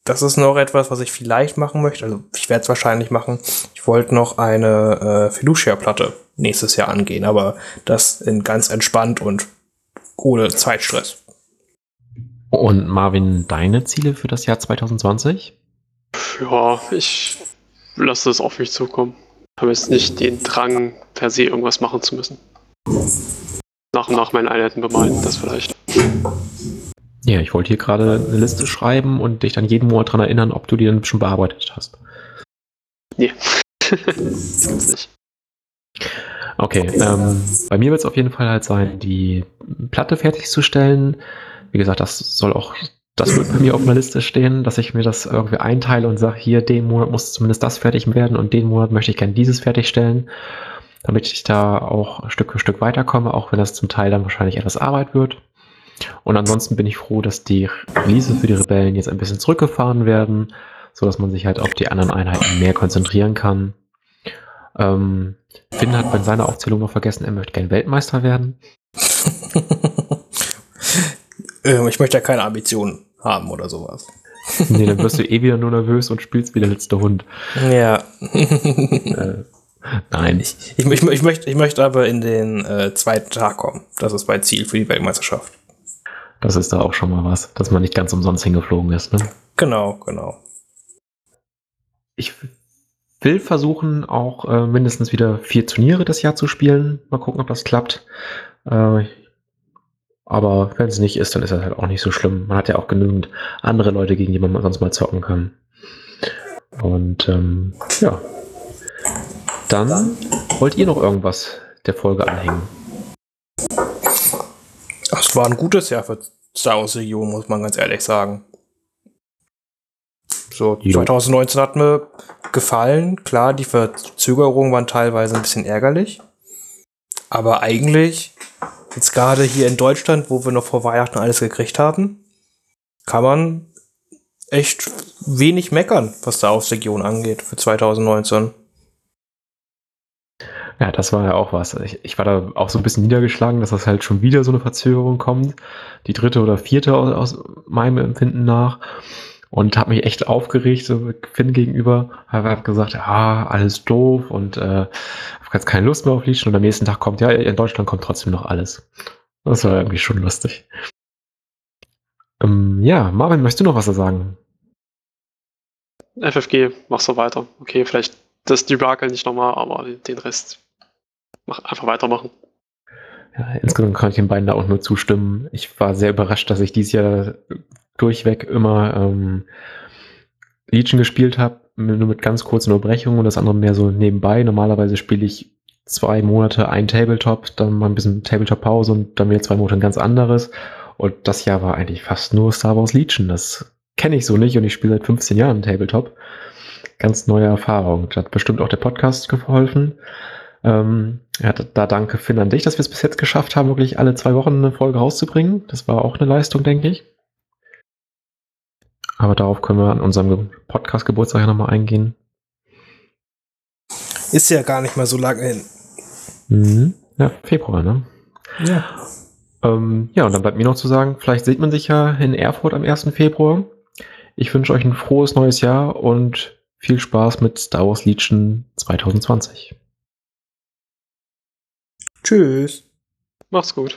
das ist noch etwas, was ich vielleicht machen möchte. Also ich werde es wahrscheinlich machen. Ich wollte noch eine äh, Fiducia-Platte nächstes Jahr angehen, aber das in ganz entspannt und ohne Zeitstress. Und Marvin, deine Ziele für das Jahr 2020? Ja, ich lasse es auf mich zukommen. Ich habe jetzt nicht den Drang, per se irgendwas machen zu müssen. Nach und nach meine Einheiten bemalen, das vielleicht. Ja, ich wollte hier gerade eine Liste schreiben und dich dann jeden Monat daran erinnern, ob du die dann schon bearbeitet hast. Nee. das gibt's nicht. Okay, ähm, bei mir wird es auf jeden Fall halt sein, die Platte fertigzustellen. Wie gesagt, das soll auch, das wird bei mir auf meiner Liste stehen, dass ich mir das irgendwie einteile und sage, hier, den Monat muss zumindest das fertig werden und den Monat möchte ich gerne dieses fertigstellen, damit ich da auch Stück für Stück weiterkomme, auch wenn das zum Teil dann wahrscheinlich etwas Arbeit wird. Und ansonsten bin ich froh, dass die Release für die Rebellen jetzt ein bisschen zurückgefahren werden, so dass man sich halt auf die anderen Einheiten mehr konzentrieren kann. Ähm, Finn hat bei seiner Aufzählung noch vergessen, er möchte gern Weltmeister werden. Ähm, ich möchte ja keine Ambitionen haben oder sowas. nee, dann wirst du eh wieder nur nervös und spielst wie der letzte Hund. Ja. äh, nein. Ich, ich, ich, ich, möchte, ich möchte aber in den äh, zweiten Tag kommen. Das ist mein Ziel für die Weltmeisterschaft. Das ist da auch schon mal was, dass man nicht ganz umsonst hingeflogen ist, ne? Genau, genau. Ich will versuchen, auch äh, mindestens wieder vier Turniere das Jahr zu spielen. Mal gucken, ob das klappt. Äh, aber wenn es nicht ist, dann ist das halt auch nicht so schlimm. Man hat ja auch genügend andere Leute, gegen die man sonst mal zocken kann. Und ähm, ja. Dann wollt ihr noch irgendwas der Folge anhängen? Es war ein gutes Jahr für Star Wars Region, muss man ganz ehrlich sagen. So, 2019 hat mir gefallen. Klar, die Verzögerungen waren teilweise ein bisschen ärgerlich. Aber eigentlich Jetzt gerade hier in Deutschland, wo wir noch vor Weihnachten alles gekriegt haben, kann man echt wenig meckern, was da Auslegion angeht für 2019. Ja, das war ja auch was. Ich, ich, war da auch so ein bisschen niedergeschlagen, dass das halt schon wieder so eine Verzögerung kommt. Die dritte oder vierte aus, aus meinem Empfinden nach. Und habe mich echt aufgeregt, so Finn gegenüber. Habe hab gesagt, ja, alles doof und äh, habe jetzt keine Lust mehr auf Legion. Und am nächsten Tag kommt, ja, in Deutschland kommt trotzdem noch alles. Das war irgendwie schon lustig. Ähm, ja, Marvin, möchtest du noch was sagen? FFG, mach so weiter. Okay, vielleicht das Debakel nicht nochmal, aber den Rest mach, einfach weitermachen. Ja, insgesamt kann ich den beiden da auch nur zustimmen. Ich war sehr überrascht, dass ich dieses Jahr durchweg immer ähm, Legion gespielt habe, nur mit ganz kurzen Unterbrechungen und das andere mehr so nebenbei. Normalerweise spiele ich zwei Monate ein Tabletop, dann mal ein bisschen Tabletop-Pause und dann wieder zwei Monate ein ganz anderes. Und das Jahr war eigentlich fast nur Star Wars Legion. Das kenne ich so nicht und ich spiele seit 15 Jahren Tabletop. Ganz neue Erfahrung. Da hat bestimmt auch der Podcast geholfen. Ähm, ja, da danke Finn an dich, dass wir es bis jetzt geschafft haben, wirklich alle zwei Wochen eine Folge rauszubringen. Das war auch eine Leistung, denke ich. Aber darauf können wir an unserem Podcast-Geburtstag ja nochmal eingehen. Ist ja gar nicht mal so lange hin. Mhm. Ja, Februar, ne? Ja. Ähm, ja, und dann bleibt mir noch zu sagen, vielleicht sieht man sich ja in Erfurt am 1. Februar. Ich wünsche euch ein frohes neues Jahr und viel Spaß mit Star Wars Legion 2020. Tschüss. Macht's gut.